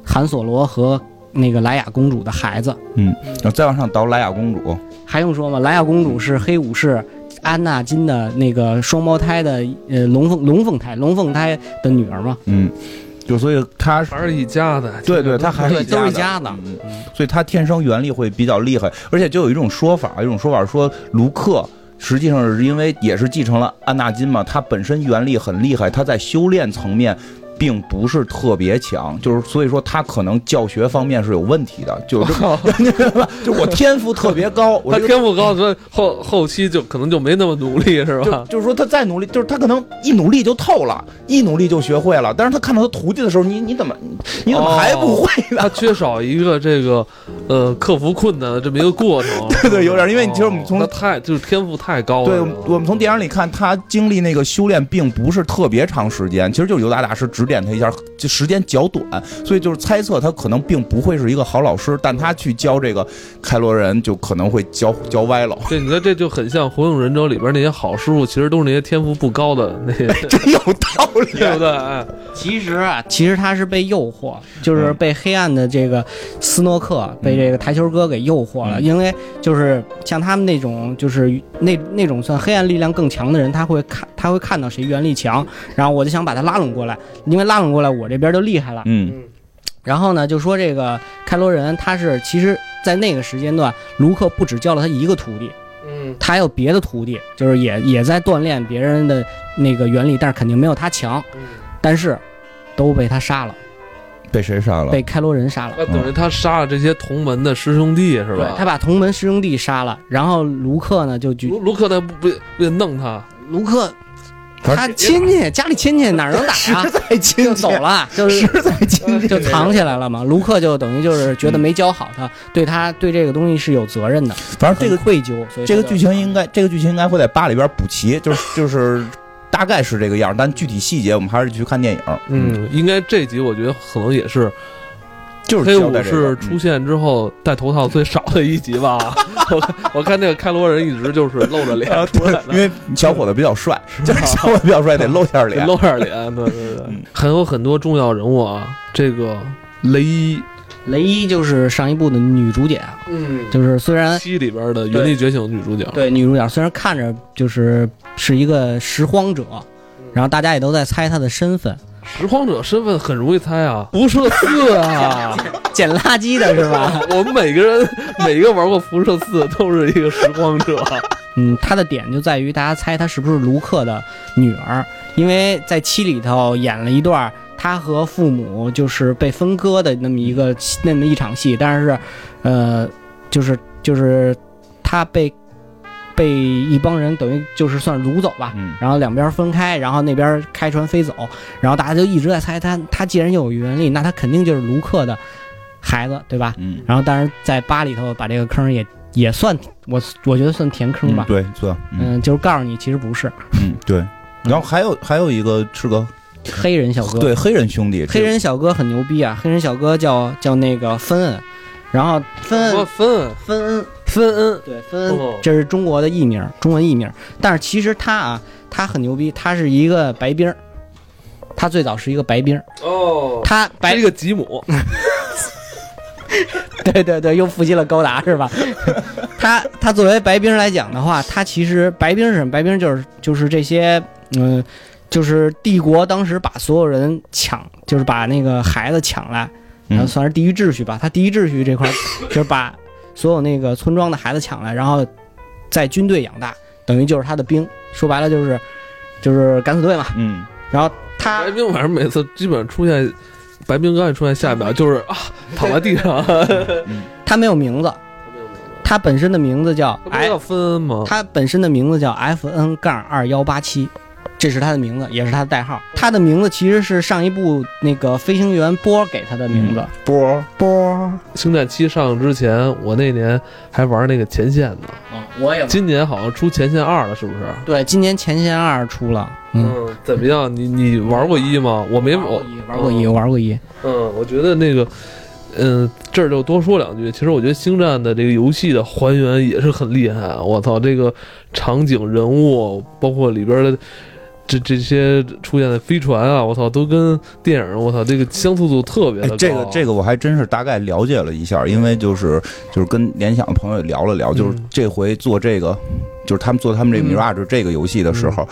韩索罗和那个莱雅公主的孩子。嗯，再往上倒莱雅公主，还用说吗？莱雅公主是黑武士安纳金的那个双胞胎的呃龙凤龙凤胎龙凤胎的女儿嘛。嗯。就所以他还是一家子，对对，他还是都是一家子，所以他天生原力会比较厉害，而且就有一种说法，一种说法说卢克实际上是因为也是继承了安纳金嘛，他本身原力很厉害，他在修炼层面。并不是特别强，就是所以说他可能教学方面是有问题的，就是 <laughs> 就我天赋特别高，<laughs> 他天赋高，所以后后期就可能就没那么努力，是吧？就是说他再努力，就是他可能一努力就透了，一努力就学会了。但是他看到他徒弟的时候，你你怎么你怎么还不会呢？他缺少一个这个呃克服困难的这么一个过程。对对，有点，因为其实我们从他太就是天赋太高了。对，我们从电影里看他经历那个修炼并不是特别长时间，其实就是尤达大师指。点他一下，就时间较短，所以就是猜测他可能并不会是一个好老师，但他去教这个开罗人，就可能会教教歪了。<laughs> 对，你说这就很像《火影忍者》里边那些好师傅，其实都是那些天赋不高的那些。<laughs> 真有道理，对不对？其实啊，其实他是被诱惑，就是被黑暗的这个斯诺克，被这个台球哥给诱惑了。因为就是像他们那种，就是那那种算黑暗力量更强的人，他会看，他会看到谁原力强，然后我就想把他拉拢过来。因为拉拢过来，我这边就厉害了。嗯，然后呢，就说这个开罗人，他是其实，在那个时间段，卢克不只教了他一个徒弟，嗯，他还有别的徒弟，就是也也在锻炼别人的那个原理，但是肯定没有他强。嗯，但是都被他杀了。被谁杀了？被开罗人杀了。那等于他杀了这些同门的师兄弟，是吧？他把同门师兄弟杀了，然后卢克呢就卢卢克他不不不得弄他？卢克。他亲戚家里亲戚哪能打啊？<laughs> 实在亲就走了，就是实在亲戚就藏起来了嘛。卢克就等于就是觉得没教好他，对他对这个东西是有责任的。反正这个愧疚，所以这个剧情应该这个剧情应该会在八里边补齐，就是就是大概是这个样，但具体细节我们还是去看电影。嗯，应该这集我觉得可能也是。就是黑武士出现之后戴头套最少的一集吧，<laughs> 我看我看那个开罗人一直就是露着脸出来的，因为小伙子比较帅，<laughs> 小伙子比较帅得露下脸，露下脸，对对对，还有很多重要人物啊，这个雷伊。雷伊就是上一部的女主角，嗯，就是虽然七里边的《原力觉醒》女主角，对女主角虽然看着就是是一个拾荒者，然后大家也都在猜她的身份。拾荒者身份很容易猜啊，辐射四啊，捡垃圾的是吧？<laughs> 我们每个人每个玩过辐射四都是一个拾荒者。嗯，他的点就在于大家猜他是不是卢克的女儿，因为在七里头演了一段他和父母就是被分割的那么一个那么一场戏，但是，呃，就是就是他被。被一帮人等于就是算掳走吧，然后两边分开，然后那边开船飞走，然后大家就一直在猜他，他既然有原力，那他肯定就是卢克的孩子，对吧？嗯。然后当然在八里头把这个坑也也算我我觉得算填坑吧。对，算。嗯，就是告诉你其实不是。嗯，对。然后还有还有一个是个黑人小哥，对，黑人兄弟，黑人小哥很牛逼啊！黑人小哥叫叫那个芬恩，然后分恩分恩芬恩。芬恩对分恩，这是中国的艺名，中文艺名。但是其实他啊，他很牛逼，他是一个白兵他最早是一个白兵哦，他白一个吉姆。<laughs> 对对对，又复习了高达是吧？<laughs> 他他作为白兵来讲的话，他其实白兵是什么？白兵就是就是这些嗯，就是帝国当时把所有人抢，就是把那个孩子抢来，然后算是第一秩序吧。他第一秩序这块 <laughs> 就是把。所有那个村庄的孩子抢来，然后在军队养大，等于就是他的兵。说白了就是，就是敢死队嘛。嗯。然后他白冰反正每次基本上出现，白冰刚一出现，下一秒就是啊，躺在地上。<laughs> 他没有名字。他本身的名字叫。他叫芬恩吗？他本身的名字叫 F N 杠二幺八七。这是他的名字，也是他的代号。他的名字其实是上一部那个飞行员波给他的名字。波波，星战七上之前，我那年还玩那个前线呢。啊，我也。今年好像出前线二了，是不是？对，今年前线二出了。嗯，怎么样？你你玩过一吗？我没玩过一，玩过一，玩过一。嗯，我觉得那个，嗯，这儿就多说两句。其实我觉得星战的这个游戏的还原也是很厉害。我操，这个场景、人物，包括里边的。这这些出现的飞船啊，我操，都跟电影，我操，这个相似度特别的高。这个这个我还真是大概了解了一下，因为就是就是跟联想的朋友聊了聊，就是这回做这个，就是他们做他们这个 Mirage 这个游戏的时候，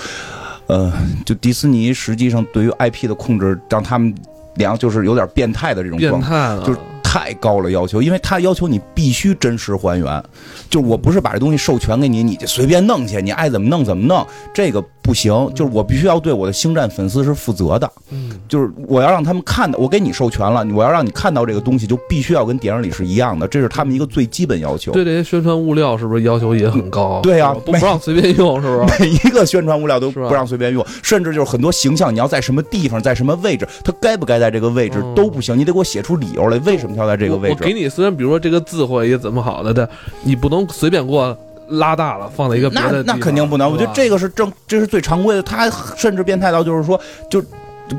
呃，就迪士尼实际上对于 IP 的控制，让他们两就是有点变态的这种状态，就是。太高了要求，因为他要求你必须真实还原，就是我不是把这东西授权给你，你就随便弄去，你爱怎么弄怎么弄，这个不行，就是我必须要对我的星战粉丝是负责的，嗯，就是我要让他们看到，我给你授权了，我要让你看到这个东西，就必须要跟电影里是一样的，这是他们一个最基本要求。对这些宣传物料是不是要求也很高？对呀，不让随便用，是不是？<laughs> 每一个宣传物料都不让随便用，甚至就是很多形象，你要在什么地方，在什么位置，它该不该在这个位置都不行，你得给我写出理由来，为什么要在这个位置？我给你。虽然比如说这个字或者一个怎么好的但，你不能随便给我拉大了放在一个别的那那肯定不能。我觉得这个是正，这是最常规的。他甚至变态到就是说，就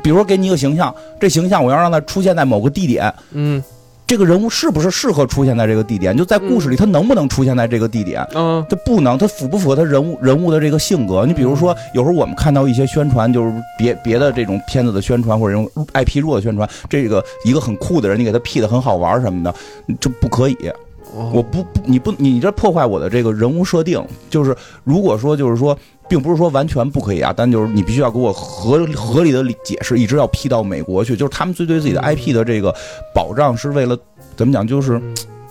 比如说给你一个形象，这形象我要让它出现在某个地点，嗯。这个人物是不是适合出现在这个地点？就在故事里，他能不能出现在这个地点？嗯，他不能，他符不符合他人物人物的这个性格？你比如说，有时候我们看到一些宣传，就是别别的这种片子的宣传或者用 IP 弱的宣传，这个一个很酷的人，你给他 P 的很好玩什么的，这不可以。我不不，你不你这破坏我的这个人物设定。就是如果说就是说。并不是说完全不可以啊，但就是你必须要给我合合理的解释，一直要批到美国去。就是他们最对自己的 IP 的这个保障是为了怎么讲？就是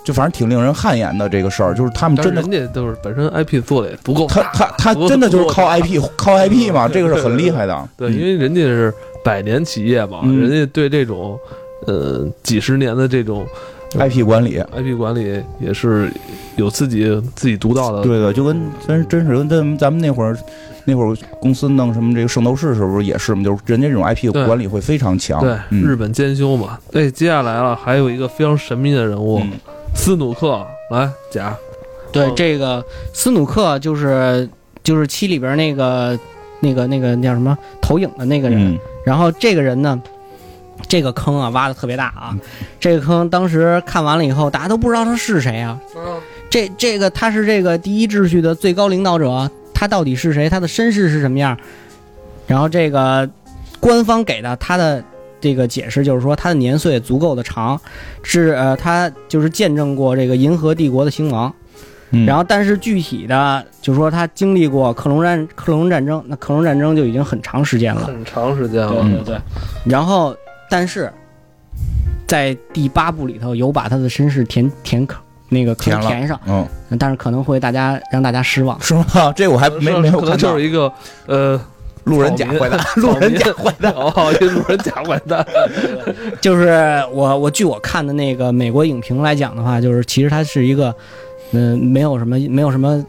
就反正挺令人汗颜的这个事儿。就是他们真的，人家都是本身 IP 做的也不够，他他他真的就是靠 IP 靠 <laughs> IP 嘛，这个是很厉害的。对，因为人家是百年企业嘛，人家对这种呃几十年的这种。IP 管理，IP 管理也是有自己自己独到的。对的，就跟真真是跟咱咱们那会儿那会儿公司弄什么这个圣斗士，是不是也是嘛？就是人家这种 IP 管理会非常强。对，日本兼修嘛。对，接下来了，还有一个非常神秘的人物，斯努克。来，甲。对，这个斯努克就是就是七里边那个那个那个叫什么投影的那个人。然后这个人呢？这个坑啊，挖的特别大啊！这个坑当时看完了以后，大家都不知道他是谁啊。这这个他是这个第一秩序的最高领导者，他到底是谁？他的身世是什么样？然后这个官方给的他的这个解释就是说，他的年岁足够的长，是呃，他就是见证过这个银河帝国的兴亡。然后，但是具体的，就是说他经历过克隆战克隆战争，那克隆战争就已经很长时间了，很长时间了。对对对。然后，但是在第八部里头有把他的身世填填坑那个填填上，嗯，但是可能会大家让大家失望，是吗？<laughs> 这我还没没有看到，就是一个呃。<laughs> 路人甲坏蛋，路人甲坏蛋，哦，路人甲坏蛋，就是我我据我看的那个美国影评来讲的话，就是其实它是一个，嗯，没有什么没有什么。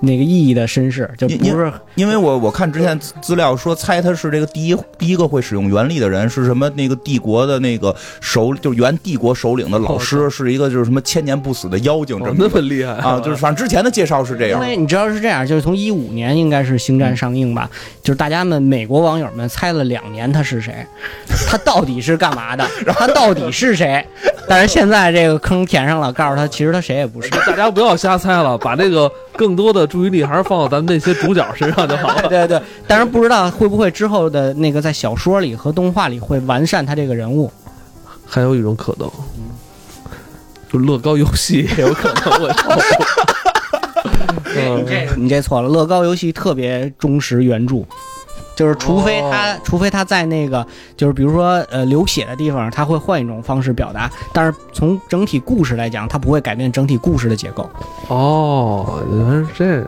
那个意义的身世就不是，因为我我看之前资料说猜他是这个第一第一个会使用原力的人是什么？那个帝国的那个首就是原帝国首领的老师是一个就是什么千年不死的妖精，这么那么厉害啊！就是反正之前的介绍是这样。因为你知道是这样，就是从一五年应该是星战上映吧，就是大家们美国网友们猜了两年他是谁，<laughs> 他到底是干嘛的？<laughs> 他到底是谁？但是现在这个坑填上了，告诉他其实他谁也不是。大家不要瞎猜了，把这个更多的。注意力还是放到咱们那些主角身上就好了。对 <laughs> 对，但是不知道会不会之后的那个在小说里和动画里会完善他这个人物。还有一种可能，就乐高游戏也有可能会。<laughs> 你这你这错了，乐高游戏特别忠实原著。就是，除非他，除非他在那个，就是比如说，呃，流血的地方，他会换一种方式表达。但是从整体故事来讲，他不会改变整体故事的结构。哦，原来是这样。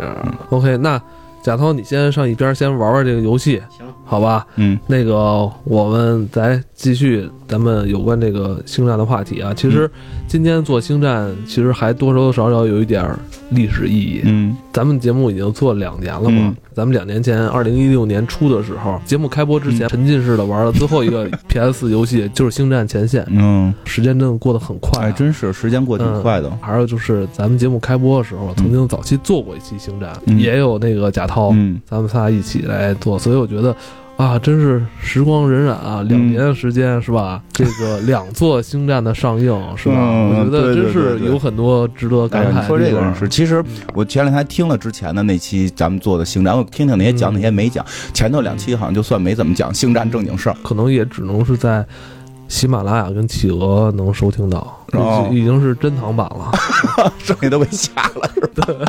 OK，那。贾涛，你先上一边，先玩玩这个游戏，行，好吧？嗯，那个我们再继续咱们有关这个星战的话题啊。其实今天做星战，其实还多多少少有一点历史意义。嗯，咱们节目已经做两年了嘛。咱们两年前，二零一六年初的时候，节目开播之前，沉浸式的玩了最后一个 <laughs> PS 游戏，就是《星战前线》。嗯，时间真的过得很快，哎，真是时间过得挺快的。还有就是咱们节目开播的时候，曾经早期做过一期星战，也有那个贾涛。嗯，咱们仨一起来做，所以我觉得，啊，真是时光荏苒啊，两年的时间是吧？<laughs> 这个两座星战的上映是吧？我觉得真是有很多值得感慨。说这个是，其实我前两天听了之前的那期咱们做的星战，我听听哪些讲，哪些没讲。前头两期好像就算没怎么讲星战正经事儿，可能也只能是在。喜马拉雅跟企鹅能收听到，已经是珍藏版了，<laughs> 剩下都被下了，是吧？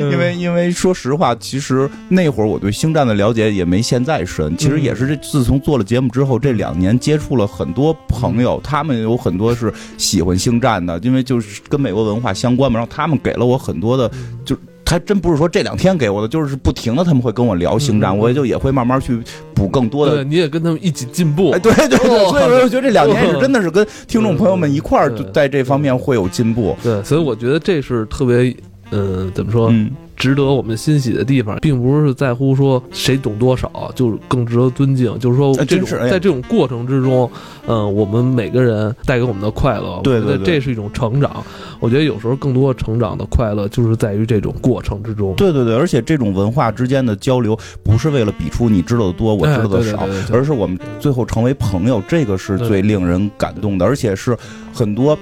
<laughs> 因为因为因为说实话，其实那会儿我对星战的了解也没现在深。其实也是这自从做了节目之后，这两年接触了很多朋友，他们有很多是喜欢星战的，因为就是跟美国文化相关嘛。然后他们给了我很多的，就。还真不是说这两天给我的，就是不停的他们会跟我聊星战，我也就也会慢慢去补更多的。对，你也跟他们一起进步。哎，对对对，<laughs> 所以我觉得这两天是真的是跟听众朋友们一块儿 <laughs> 在这方面会有进步。对，所以我觉得这是特别，呃，怎么说？值得我们欣喜的地方，并不是在乎说谁懂多少，就更值得尊敬。就是说，这种在这种过程之中，嗯，我们每个人带给我们的快乐，对对，这是一种成长。我觉得有时候更多成长的快乐，就是在于这种过程之中。对对对，而且这种文化之间的交流，不是为了比出你知道的多，我知道的少，而是我们最后成为朋友，这个是最令人感动的，而且是很多。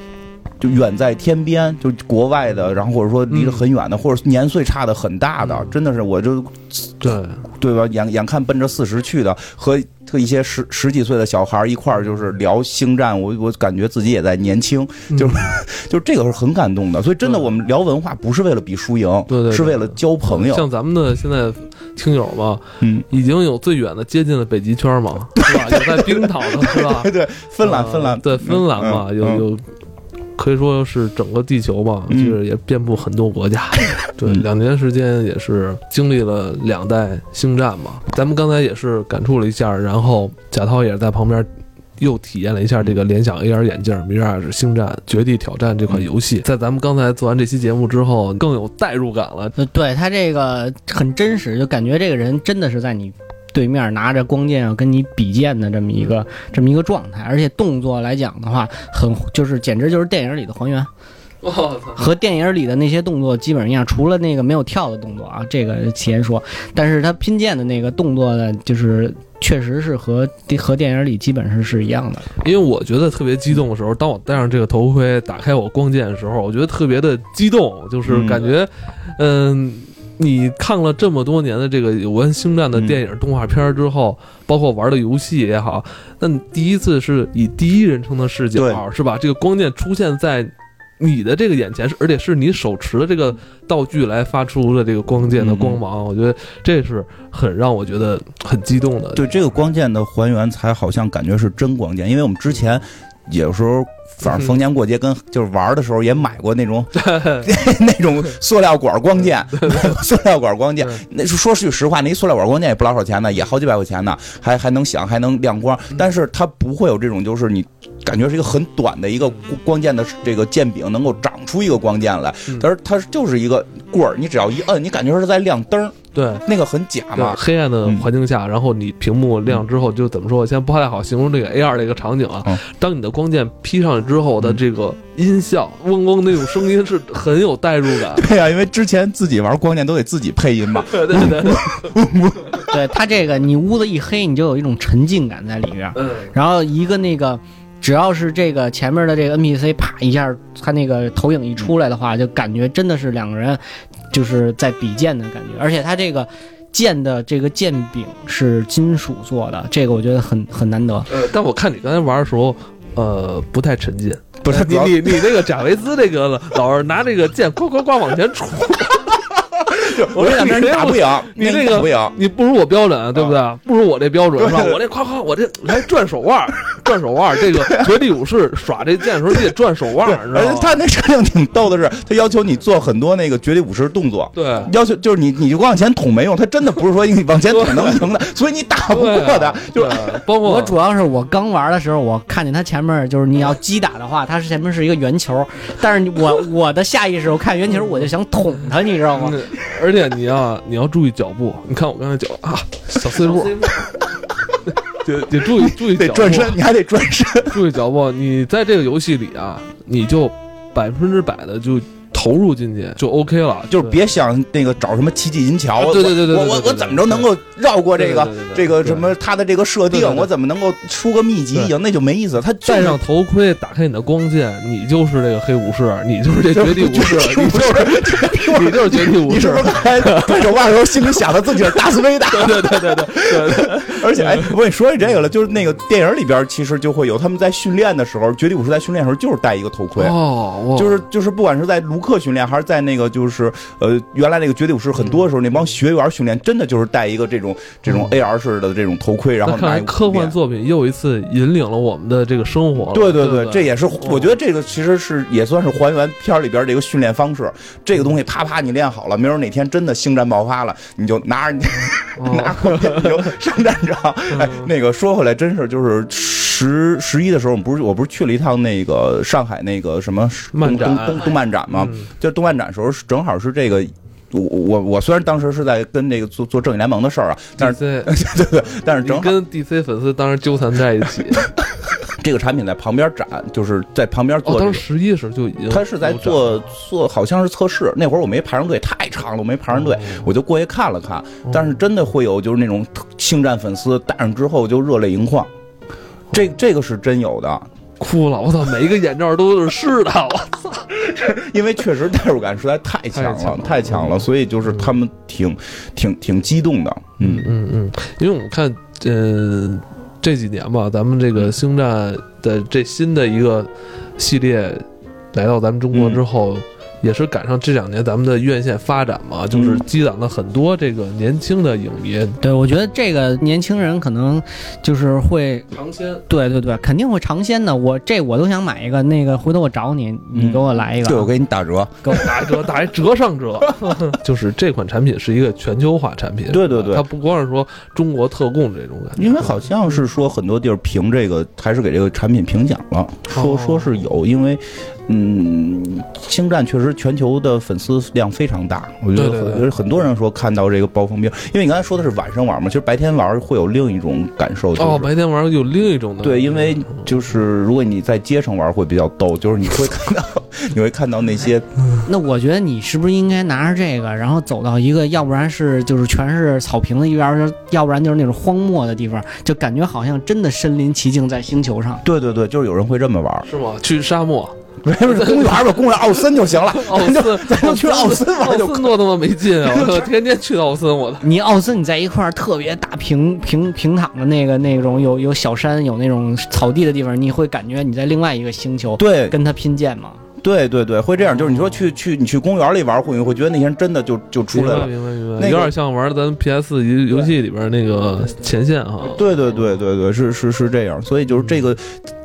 就远在天边，就国外的，然后或者说离得很远的，或者年岁差的很大的，真的是我就，对对吧？眼眼看奔着四十去的，和和一些十十几岁的小孩一块儿就是聊星战，我我感觉自己也在年轻，就是 <laughs> 就这个是很感动的。所以真的，我们聊文化不是为了比输赢，对对，是为了交朋友。像咱们的现在听友吧，嗯，已经有最远的接近了北极圈嘛，是吧？<laughs> 有在冰岛的，是吧？对，芬兰，芬兰，对，芬兰嘛，有有。可以说是整个地球吧，就是也遍布很多国家。<laughs> 对，两年时间也是经历了两代星战嘛。咱们刚才也是感触了一下，然后贾涛也是在旁边又体验了一下这个联想 AR 眼镜《Mirage 星战：绝地挑战》这款游戏。在咱们刚才做完这期节目之后，更有代入感了。对他这个很真实，就感觉这个人真的是在你。对面拿着光剑要跟你比剑的这么一个这么一个状态，而且动作来讲的话，很就是简直就是电影里的还原，和电影里的那些动作基本上一样，除了那个没有跳的动作啊，这个先说，但是他拼剑的那个动作呢，就是确实是和和电影里基本上是一样的。因为我觉得特别激动的时候，当我戴上这个头盔，打开我光剑的时候，我觉得特别的激动，就是感觉，嗯。你看了这么多年的这个有关星战的电影、动画片之后，包括玩的游戏也好，那你第一次是以第一人称的视角，是吧？这个光剑出现在你的这个眼前，是而且是你手持的这个道具来发出的这个光剑的光芒，我觉得这是很让我觉得很激动的。对这个光剑的还原，才好像感觉是真光剑，因为我们之前有时候。反正逢年过节跟就是玩的时候也买过那种 <laughs> <laughs> 那种塑料管光剑，<laughs> 塑料管光剑。那说句实话，那一塑料管光剑也不老少钱呢，也好几百块钱呢，还还能响，还能亮光。但是它不会有这种，就是你感觉是一个很短的一个光剑的这个剑柄能够长出一个光剑来，但是它就是一个棍儿，你只要一摁，你感觉是在亮灯。对，那个很假嘛。黑暗的环境下，然后你屏幕亮之后，就怎么说？现在不太好形容这个 A R 这个场景啊。当你的光剑劈上去之后的这个音效，嗡嗡那种声音是很有代入感。<laughs> 对啊，因为之前自己玩光剑都得自己配音嘛。对 <laughs> 对对。对他 <laughs> 这个，你屋子一黑，你就有一种沉浸感在里面。嗯。然后一个那个，只要是这个前面的这个 N P C 啪一下，他那个投影一出来的话，就感觉真的是两个人。就是在比剑的感觉，而且他这个剑的这个剑柄是金属做的，这个我觉得很很难得。呃，但我看你刚才玩的时候，呃，不太沉浸。不是你你你那个贾维斯那个老是拿这个剑呱呱呱往前杵。我这两边你打不赢，你这个不赢，你不如我标准，对不对？不如我这标准是吧？我这夸夸，我这来转手腕，转手腕。这个绝地武士耍这剑的时候，你得转手腕，知道吗？他那设定挺逗的是，他要求你做很多那个绝地武士动作。对，要求就是你，你就往前捅没用，他真的不是说你往前捅能赢的，<laughs> 所以你打不过他。就 <laughs> 包括我主要是我刚玩的时候，我看见他前面就是你要击打的话，他是前面是一个圆球，但是我我的下意识我看圆球我就想捅他，你知道吗？而且你要你要注意脚步，你看我刚才脚啊，小碎步，得得注意注意得转身，你还得转身，注意脚步。你在这个游戏里啊，你就百分之百的就。投入进去就 OK 了，就是别想那个找什么奇迹银桥。对对对对，我我我怎么着能够绕过这个这个什么他的这个设定？我怎么能够出个秘籍赢？那就没意思。他戴上头盔，打开你的光剑，你就是这个黑武士，你就是这绝地武士，你就是你就是绝地武士。你是不是开开手腕的时候心里想的自己是大斯维达？对对对对对。而且哎，我跟你说起这个了，就是那个电影里边其实就会有他们在训练的时候，绝地武士在训练的时候就是戴一个头盔哦，就是就是不管是在卢克。训练还是在那个就是呃原来那个绝地武士很多时候那帮学员训练真的就是戴一个这种这种 AR 式的这种头盔，然后看科幻作品又一次引领了我们的这个生活。对对对，这也是我觉得这个其实是也算是还原片里边这个训练方式。这个东西啪啪你练好了，没准哪天真的星战爆发了，你就拿着 <laughs> 拿着你就上战场。哎，那个说回来真是就是。十十一的时候，我们不是我不是去了一趟那个上海那个什么漫展动动漫展吗？就动漫展时候正好是这个，我我我虽然当时是在跟那个做做正义联盟的事儿啊，但是 <laughs> 对对，但是正好跟 DC 粉丝当时纠缠在一起。<laughs> 这个产品在旁边展，就是在旁边做。当时十一的时候就已经他是在做做，好像是测试。那会儿我没排上队，太长了，我没排上队，我就过去看了看。但是真的会有就是那种星战粉丝戴上之后就热泪盈眶。这这个是真有的，哭了！我操，每一个眼罩都是湿的！<laughs> 我操，因为确实代入感实在太强了，太强了，所以就是他们挺挺挺激动的。嗯嗯嗯，因为我们看，呃，这几年吧，咱们这个星战的这新的一个系列来到咱们中国之后。也是赶上这两年咱们的院线发展嘛，就是积攒了很多这个年轻的影迷。对，我觉得这个年轻人可能就是会尝鲜。对对对，肯定会尝鲜的。我这我都想买一个，那个回头我找你，你给我来一个。对，我给你打折，给我打折，打一折上折。<laughs> 就是这款产品是一个全球化产品。对对对，它不光是说中国特供这种感觉，因为好像是说很多地儿评这个还是给这个产品评奖了，说说是有，因为。嗯，星战确实全球的粉丝量非常大，我觉得很很多人说看到这个暴风兵，因为你刚才说的是晚上玩嘛，其实白天玩会有另一种感受。哦，白天玩有另一种的。对，因为就是如果你在街上玩会比较逗，就是你会看到 <laughs> 你会看到那些。那我觉得你是不是应该拿着这个，然后走到一个要不然是就是全是草坪的一边，要不然就是那种荒漠的地方，就感觉好像真的身临其境在星球上。对对对，就是有人会这么玩，是吗？去沙漠。没事，<laughs> 公园吧，公园奥森就行了。奥森，咱就去奥森玩就。奥森多他妈没劲啊！<laughs> 我天天去奥森，我。你奥森，你在一块特别大平平平躺的那个那种有有小山有那种草地的地方，你会感觉你在另外一个星球，对，跟他拼剑吗？对对对，会这样。就是你说去去你去公园里玩，会会觉得那些人真的就就出来了，明白明白。有点像玩咱 PS 游游戏里边那个前线哈。对对对对对，是是是这样。所以就是这个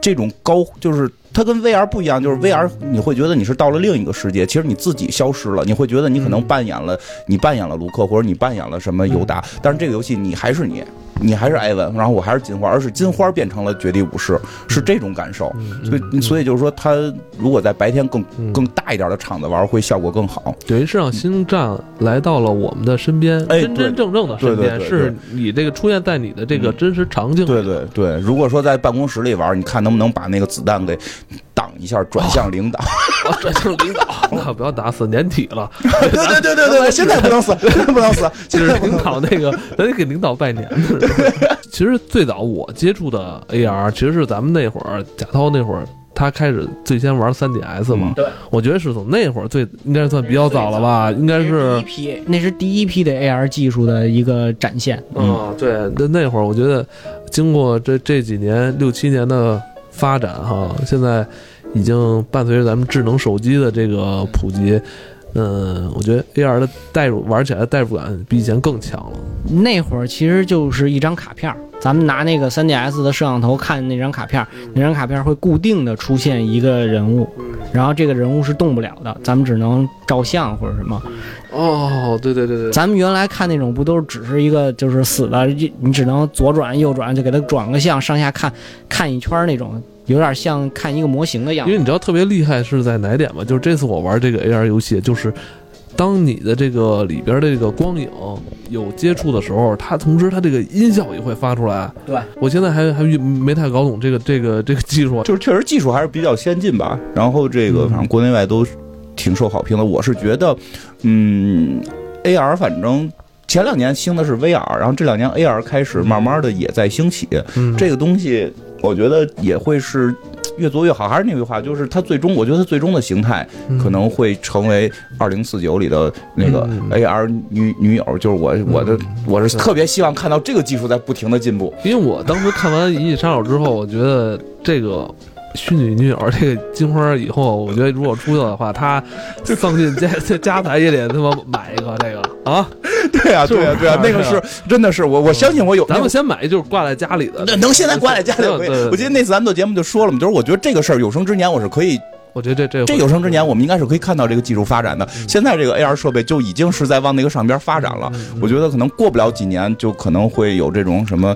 这种高，就是它跟 VR 不一样，就是 VR 你会觉得你是到了另一个世界，其实你自己消失了，你会觉得你可能扮演了你扮演了卢克，或者你扮演了什么尤达，但是这个游戏你还是你。你还是艾文，然后我还是金花，而是金花变成了绝地武士，是这种感受。所以，所以就是说，他如果在白天更更大一点的场子玩，会效果更好。等于是让星战来到了我们的身边，真真正正的身边，是你这个出现在你的这个真实场景。对对对，如果说在办公室里玩，你看能不能把那个子弹给挡一下，转向领导，转向领导，那不要打死，年底了。对对对对对，现在不能死，不能死，就是领导那个，咱得给领导拜年。其实最早我接触的 AR，其实是咱们那会儿贾涛那会儿，他开始最先玩 3DS 嘛。对，我觉得是从那会儿最应该算比较早了吧，应该是第一批，那是第一批的 AR 技术的一个展现。嗯，对，那那会儿我觉得，经过这这几年六七年的发展哈，现在已经伴随着咱们智能手机的这个普及。嗯，我觉得 AR 的代入玩起来代入感比以前更强了。那会儿其实就是一张卡片，咱们拿那个 3DS 的摄像头看那张卡片，那张卡片会固定的出现一个人物，然后这个人物是动不了的，咱们只能照相或者什么。哦，对对对对，咱们原来看那种不都是只是一个就是死的，你只能左转右转就给它转个向，上下看看一圈那种。有点像看一个模型的样子，因为你知道特别厉害是在哪点吗？就是这次我玩这个 AR 游戏，就是当你的这个里边的这个光影有接触的时候，它同时它这个音效也会发出来。对，我现在还还没太搞懂这个这个这个技术，就是确实技术还是比较先进吧。然后这个反正国内外都挺受好评的。我是觉得，嗯，AR 反正前两年兴的是 VR，然后这两年 AR 开始慢慢的也在兴起。嗯，这个东西。我觉得也会是越做越好，还是那句话，就是它最终，我觉得它最终的形态可能会成为二零四九里的那个 AR 女女友，就是我我的我是特别希望看到这个技术在不停的进步，因为我当时看完《银翼杀手》之后，我觉得这个。虚拟女友这个金花以后，我觉得如果出去的话，他放进家家财也得他妈买一个这个 <laughs> 啊！对啊，对啊，对啊，那个是真的是我我相信我有。咱们先买就是挂在家里的，那能现在挂在家里？我记得那次咱们做节目就说了嘛，就是我觉得这个事儿有生之年我是可以，我觉得这这这有生之年我们应该是可以看到这个技术发展的。现在这个 AR 设备就已经是在往那个上边发展了，我觉得可能过不了几年就可能会有这种什么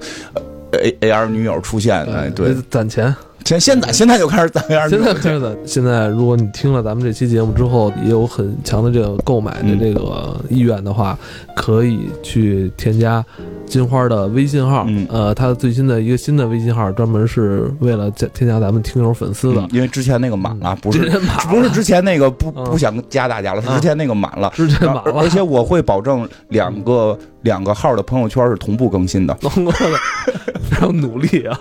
A AR 女友出现。哎，对，攒钱。现现在现在就开始攒样现在开始攒。现在如果你听了咱们这期节目之后，也有很强的这个购买的这个意愿的话，可以去添加金花的微信号。呃，他最新的一个新的微信号，专门是为了加添加咱们听友粉丝的。因为之前那个满了，不是不是之前那个不不想加大家了，是之前那个满了。之前满了，而且我会保证两个两个号的朋友圈是同步更新的。<laughs> 非常努力啊！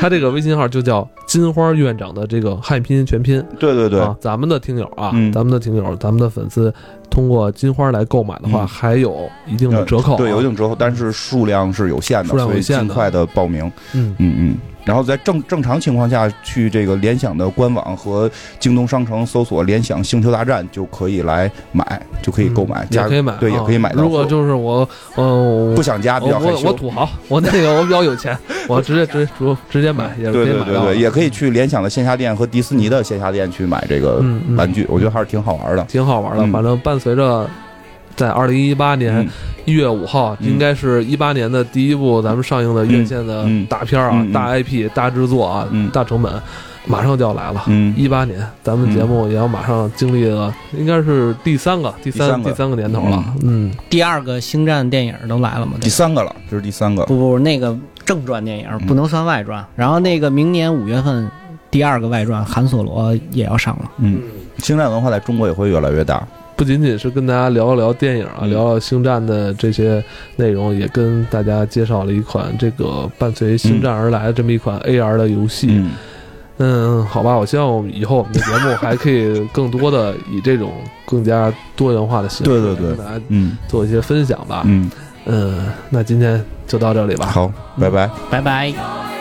他这个微信号就叫金花院长的这个汉拼音全拼。对对对，咱们的听友啊，咱们的听友，咱们的粉丝，通过金花来购买的话，还有一定的折扣。对，有一定折扣，但是数量是有限的，数量有限，尽快的报名。嗯嗯嗯。然后在正正常情况下去这个联想的官网和京东商城搜索“联想星球大战”就可以来买，就可以购买，也可以买，对，也可以买到。如果就是我，呃，不想加，比较我我土豪，我那个我比较有钱，我直接直直直接买，也可以买对对对，也可以去联想的线下店和迪士尼的线下店去买这个玩具，我觉得还是挺好玩的，挺好玩的。反正伴随着。在二零一八年一月五号，应该是一八年的第一部咱们上映的院线的大片啊，大 IP、大制作啊，大成本，马上就要来了。一八年，咱们节目也要马上经历了，应该是第三个、第三、第三个年头了。嗯，第二个星战电影都来了吗？第三个了，这是第三个。不不，那个正传电影不能算外传。然后那个明年五月份，第二个外传《韩索罗》也要上了。嗯，星战文化在中国也会越来越大。不仅仅是跟大家聊一聊电影啊，聊聊星战的这些内容，也跟大家介绍了一款这个伴随星战而来的这么一款 AR 的游戏。嗯，好吧，我希望我们以后我们的节目还可以更多的以这种更加多元化的形式，对对对，跟大家嗯做一些分享吧。嗯嗯，那今天就到这里吧。好，拜拜，拜拜。